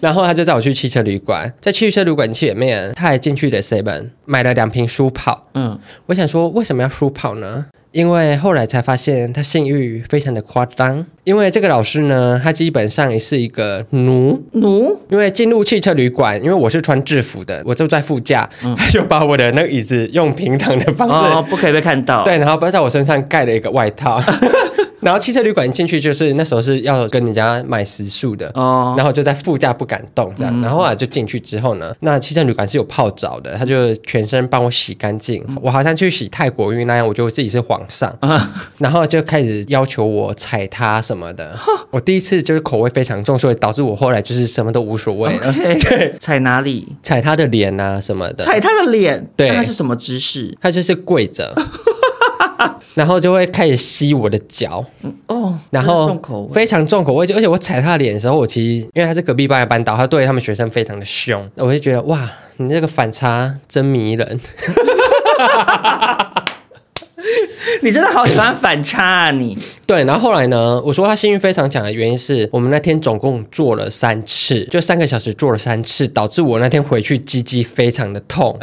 然后他就带我去汽车旅馆，在汽车旅馆前面，他还进去了 seven 买了两瓶舒跑。嗯，我想说为什么要舒跑呢？因为后来才发现他性欲非常的夸张，因为这个老师呢，他基本上也是一个奴奴。因为进入汽车旅馆，因为我是穿制服的，我就在副驾，嗯、他就把我的那个椅子用平躺的方式，哦，不可以被看到，对，然后不要在我身上盖了一个外套。然后汽车旅馆进去就是那时候是要跟人家买食宿的哦，然后就在副驾不敢动这样，嗯、然后啊就进去之后呢，那汽车旅馆是有泡澡的，他就全身帮我洗干净，嗯、我好像去洗泰国浴那样，我觉得自己是皇上，嗯、然后就开始要求我踩他什么的，我第一次就是口味非常重，所以导致我后来就是什么都无所谓了。对，踩哪里？踩他的脸啊什么的。踩他的脸？对，他是什么姿势？他就是跪着。然后就会开始吸我的脚，哦，然后非常重口味，而且我踩他的脸的时候，我其实因为他是隔壁班的班导，他对他们学生非常的凶，我就觉得哇，你这个反差真迷人。你真的好喜欢反差啊你！对，然后后来呢？我说他性欲非常强的原因是我们那天总共做了三次，就三个小时做了三次，导致我那天回去鸡鸡非常的痛。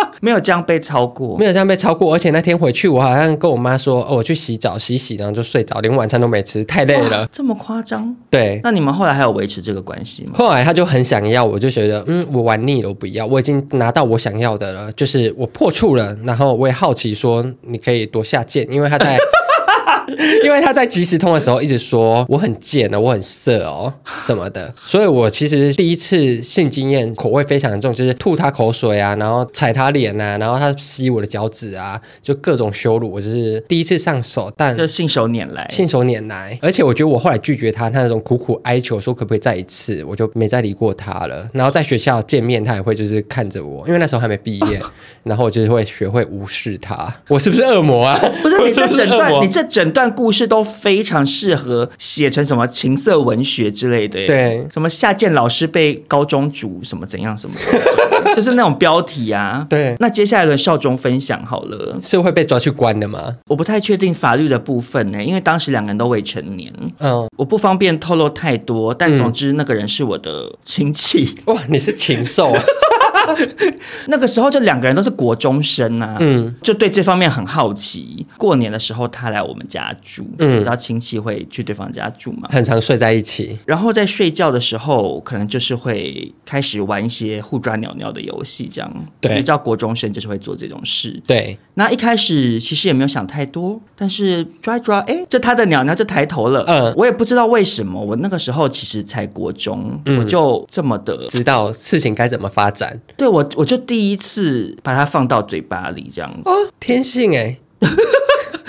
没有这样被超过，没有这样被超过，而且那天回去，我好像跟我妈说，哦，我去洗澡，洗洗，然后就睡着，连晚餐都没吃，太累了。这么夸张？对。那你们后来还有维持这个关系吗？后来他就很想要，我就觉得，嗯，我玩腻了，我不要，我已经拿到我想要的了，就是我破处了，然后我也好奇说，你可以多下贱，因为他在。因为他在即时通的时候一直说我很贱哦，我很色哦什么的，所以我其实第一次性经验口味非常重，就是吐他口水啊，然后踩他脸啊，然后他吸我的脚趾啊，就各种羞辱我，就是第一次上手，但就信手拈来，信手拈来。而且我觉得我后来拒绝他，他那种苦苦哀求说可不可以再一次，我就没再理过他了。然后在学校见面，他也会就是看着我，因为那时候还没毕业，然后我就是会学会无视他。我是不是恶魔啊？不是，你这整段，你这整段故事都非常适合写成什么情色文学之类的，对，什么下贱老师被高中主什么怎样什么的，就是那种标题啊。对，那接下来的少中分享好了，是会被抓去关的吗？我不太确定法律的部分呢，因为当时两个人都未成年，嗯，我不方便透露太多，但总之那个人是我的亲戚。哇，你是禽兽啊！那个时候就两个人都是国中生啊，嗯，就对这方面很好奇。过年的时候他来我们家住，嗯，你知道亲戚会去对方家住嘛，很常睡在一起。然后在睡觉的时候，可能就是会开始玩一些互抓鸟鸟的游戏，这样。对，你知道国中生就是会做这种事。对，那一开始其实也没有想太多，但是抓一抓，哎，就他的鸟鸟就抬头了。嗯，我也不知道为什么，我那个时候其实才国中，嗯，我就这么的知道事情该怎么发展。对我，我就第一次把它放到嘴巴里，这样子哦，天性哎。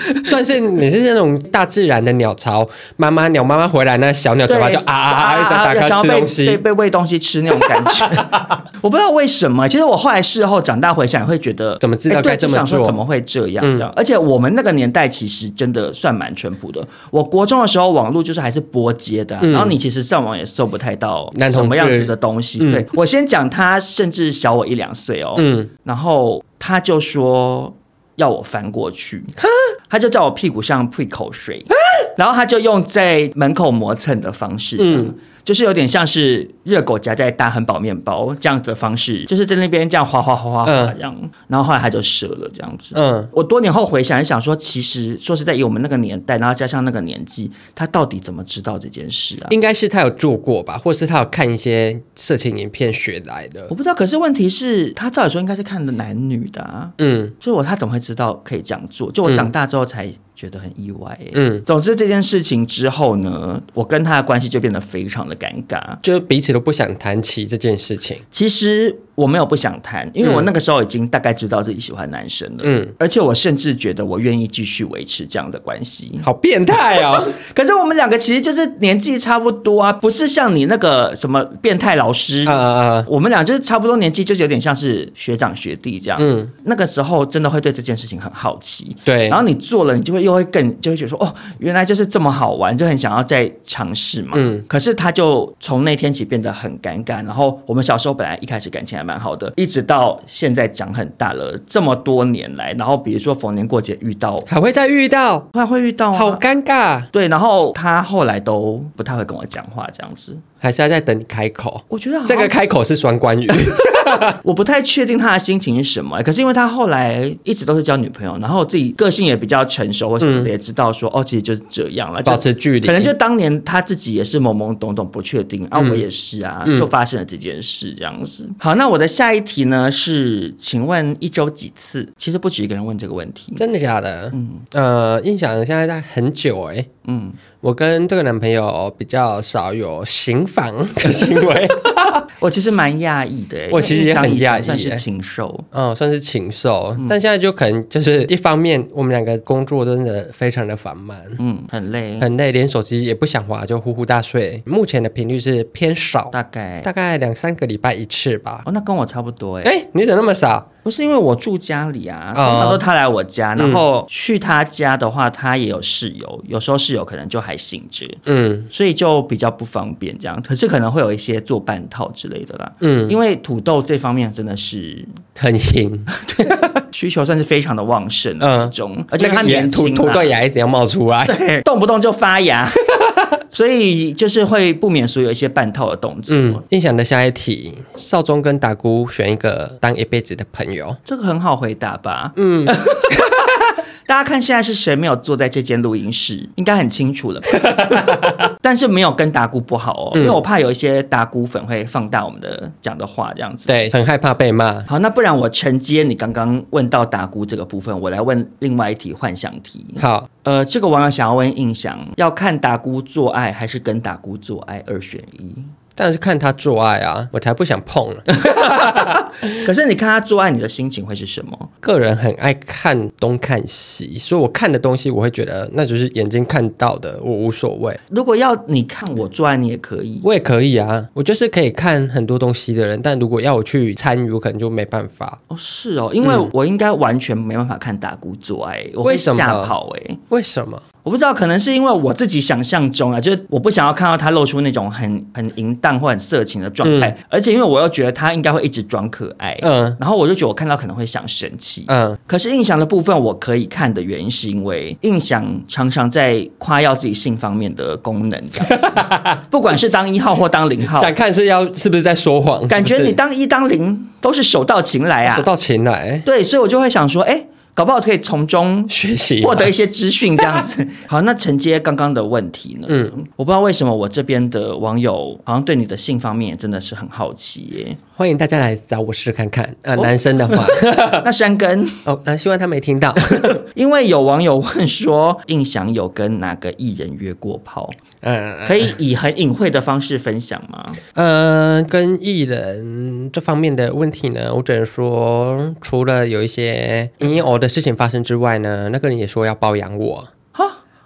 算是你是那种大自然的鸟巢，妈妈鸟妈妈回来，那小鸟嘴巴就啊啊啊，一直打开吃东西，被被喂东西吃那种感觉。我不知道为什么，其实我后来事后长大回想，会觉得怎么知道该这么做？说怎么会这样？这样，而且我们那个年代其实真的算蛮淳朴的。我国中的时候，网络就是还是拨接的，然后你其实上网也搜不太到什么样子的东西。对，我先讲，他甚至小我一两岁哦，嗯，然后他就说。要我翻过去，他就叫我屁股上吐口水，然后他就用在门口磨蹭的方式，嗯。就是有点像是热狗夹在大汉堡面包这样子的方式，就是在那边这样哗哗哗哗这样，嗯、然后后来他就射了这样子。嗯，我多年后回想一想说，其实说实在，以我们那个年代，然后加上那个年纪，他到底怎么知道这件事啊？应该是他有做过吧，或是他有看一些色情影片学来的。我不知道，可是问题是，他照理说应该是看的男女的啊。嗯，所以我他怎么会知道可以这样做？就我长大之后才。觉得很意外，嗯，总之这件事情之后呢，我跟他的关系就变得非常的尴尬，就彼此都不想谈起这件事情。其实。我没有不想谈，因为我那个时候已经大概知道自己喜欢男生了，嗯，而且我甚至觉得我愿意继续维持这样的关系。好变态哦！可是我们两个其实就是年纪差不多啊，不是像你那个什么变态老师啊，我们俩就是差不多年纪，就是有点像是学长学弟这样。嗯，那个时候真的会对这件事情很好奇，对，然后你做了，你就会又会更就会觉得说，哦，原来就是这么好玩，就很想要再尝试嘛。嗯，可是他就从那天起变得很尴尬，然后我们小时候本来一开始感情还蛮好的，一直到现在长很大了，这么多年来，然后比如说逢年过节遇到，还会再遇到，还会遇到，好尴尬。对，然后他后来都不太会跟我讲话，这样子。还是要再等你开口。我觉得这个开口是双关语，我不太确定他的心情是什么。可是因为他后来一直都是交女朋友，然后自己个性也比较成熟，或什么的，也知道说哦，其实就是这样了，保持距离。可能就当年他自己也是懵懵懂懂，不确定啊，我也是啊，就发生了这件事这样子。好，那我的下一题呢是，请问一周几次？其实不止一个人问这个问题，真的假的？嗯，呃，印象现在在很久哎。嗯，我跟这个男朋友比较少有行房的行为，我其实蛮讶异的。我其实也很讶异，算是禽兽，嗯，算是禽兽。嗯、但现在就可能就是一方面，我们两个工作真的非常的繁忙，嗯，很累，很累，连手机也不想滑，就呼呼大睡。目前的频率是偏少，大概大概两三个礼拜一次吧。哦，那跟我差不多哎。哎，你怎么那么少？不是因为我住家里啊，通哦常都他来我家，然后去他家的话，他也有室友，有时候室友可能就还醒着，嗯。所以就比较不方便这样。可是可能会有一些做半套之类的啦。嗯，因为土豆这方面真的是很硬，需求算是非常的旺盛的那种，而且它那个土年轻啦土豆芽一直要冒出来。对，动不动就发芽，所以就是会不免俗有一些半套的动作。嗯，印象的下一题，少宗跟达姑选一个当一辈子的朋友。这个很好回答吧？嗯，大家看现在是谁没有坐在这间录音室，应该很清楚了吧？但是没有跟达姑不好哦，嗯因为我怕有一些达姑粉会放大我们的讲的话，这样子。对，很害怕被骂。好，那不然我承接你刚刚问到达姑这个部分，我来问另外一题幻想题。好，呃，这个网友想要问印象，要看达姑做爱还是跟达姑做爱，二选一。当然是看他做爱啊，我才不想碰呢。可是你看他做爱，你的心情会是什么？个人很爱看东看西，所以我看的东西，我会觉得那就是眼睛看到的，我无所谓。如果要你看我做爱，你也可以。我也可以啊，我就是可以看很多东西的人，但如果要我去参与，我可能就没办法。哦，是哦，因为我应该完全没办法看大姑做爱，我会吓跑哎。为什么？我不知道，可能是因为我自己想象中啊，就是我不想要看到他露出那种很很淫荡或很色情的状态，嗯。而且因为我又觉得他应该会一直装可爱，嗯。然后我就觉得我看到可能会想生气，嗯，可是印象的部分我可以看的原因是因为印象常常在夸耀自己性方面的功能，这样子 不管是当一号或当零号，想看是要是不是在说谎？感觉你当一当零都是手到擒来啊。手，到擒来。对，所以我就会想说，哎。搞不好可以从中学习获得一些资讯，这样子。好，那承接刚刚的问题呢？嗯，我不知道为什么我这边的网友好像对你的性方面真的是很好奇耶。欢迎大家来找我试看看啊、呃哦男生的话，那山根，哦，呃，希望他没听到。因为有网友问说，印象有跟哪个艺人约过炮？嗯，可以以很隐晦的方式分享吗？呃，跟艺人这方面的问题呢，我只能说，除了有一些隐偶的事情发生之外呢，那个人也说要包养我，哈，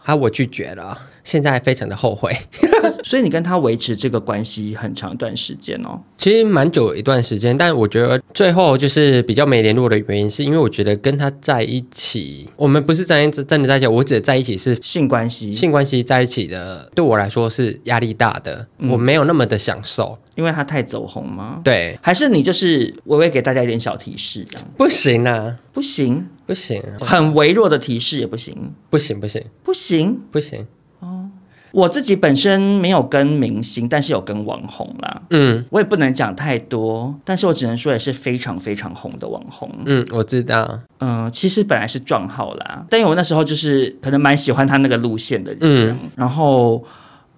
啊，我拒绝了，现在非常的后悔。所以你跟他维持这个关系很长一段时间哦。其实蛮久一段时间，但我觉得最后就是比较没联络的原因，是因为我觉得跟他在一起，我们不是真真的在一起，我只在一起是性关系，性关系在一起的，对我来说是压力大的，我没有那么的享受。因为他太走红吗？对，还是你就是微微给大家一点小提示，这样不行啊，不行，不行，很微弱的提示也不行，不行，不行，不行。不行。哦我自己本身没有跟明星，但是有跟网红啦。嗯我也不能讲太多，但是我只能说也是非常非常红的网红。嗯，我知道。嗯、其实本来是撞号啦，但因为我那时候就是可能蛮喜欢他那个路线的人，嗯然后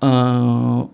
嗯、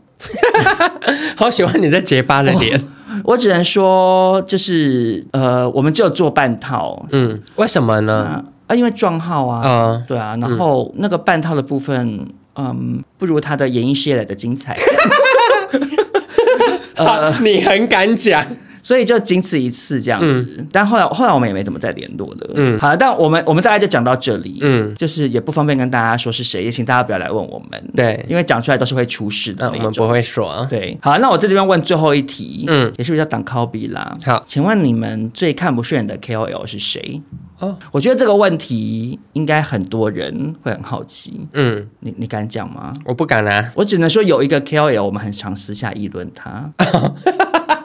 好喜欢你在结巴的脸。我只能说就是呃，我们只有做半套嗯，为什么呢？啊啊，因为撞号啊，啊、对啊，然后那个半套的部分，嗯，不如他的演艺事业来的精彩。呃，你很敢讲。所以就仅此一次这样子，但后来后来我们也没怎么再联络了。嗯好，但我们我们大概就讲到这里。嗯就是也不方便跟大家说是谁，也请大家不要来问我们。对因为讲出来都是会出事的。我们不会说。对，好，那我在这边问最后一题，嗯也是比较挡靠比啦。好请问你们最看不顺眼的 KOL 是谁？哦，我觉得这个问题应该很多人会很好奇。嗯，你你敢讲吗？我不敢啊。我只能说有一个 KOL，我们很常私下议论他。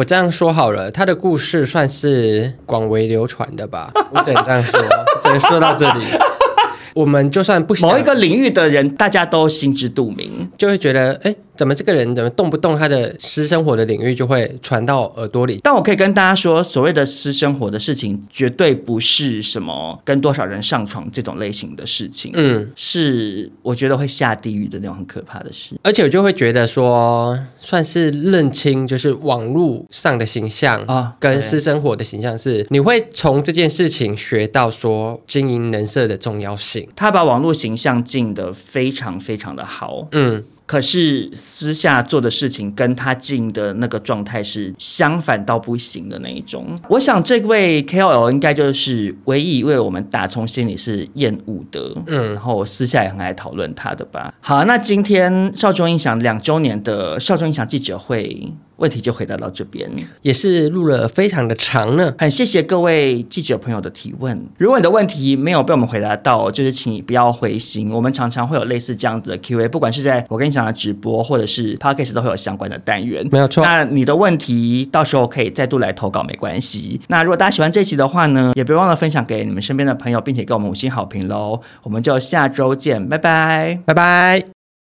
我这样说好了，他的故事算是广为流传的吧？我只能这样说，只能说到这里。我们就算不想某一个领域的人，大家都心知肚明。就会觉得，哎，怎么这个人怎么动不动他的私生活的领域就会传到耳朵里？但我可以跟大家说，所谓的私生活的事情，绝对不是什么跟多少人上床这种类型的事情。嗯，是我觉得会下地狱的那种很可怕的事。而且我就会觉得说，算是认清，就是网络上的形象啊跟私生活的形象是，你会从这件事情学到说经营人设的重要性。他把网络形象经营得非常非常的好，嗯，可是私下做的事情跟他经营的那个状态是相反到不行的那一种。我想这位 KOL 应该就是唯一一位我们打从心里是厌恶的，嗯然后私下也很爱讨论他的吧。好，那今天少中印象两周年的少中印象记者会。问题就回答到这边，也是录了非常的长呢。很谢谢各位记者朋友的提问。如果你的问题没有被我们回答到，就是请你不要灰心，我们常常会有类似这样子的 Q&A，不管是在我跟你讲的直播，或者是 Podcast 都会有相关的单元。没有错。那你的问题到时候可以再度来投稿，没关系。那如果大家喜欢这期的话呢，也别忘了分享给你们身边的朋友，并且给我们五星好评喽。我们就下周见，拜拜，拜拜。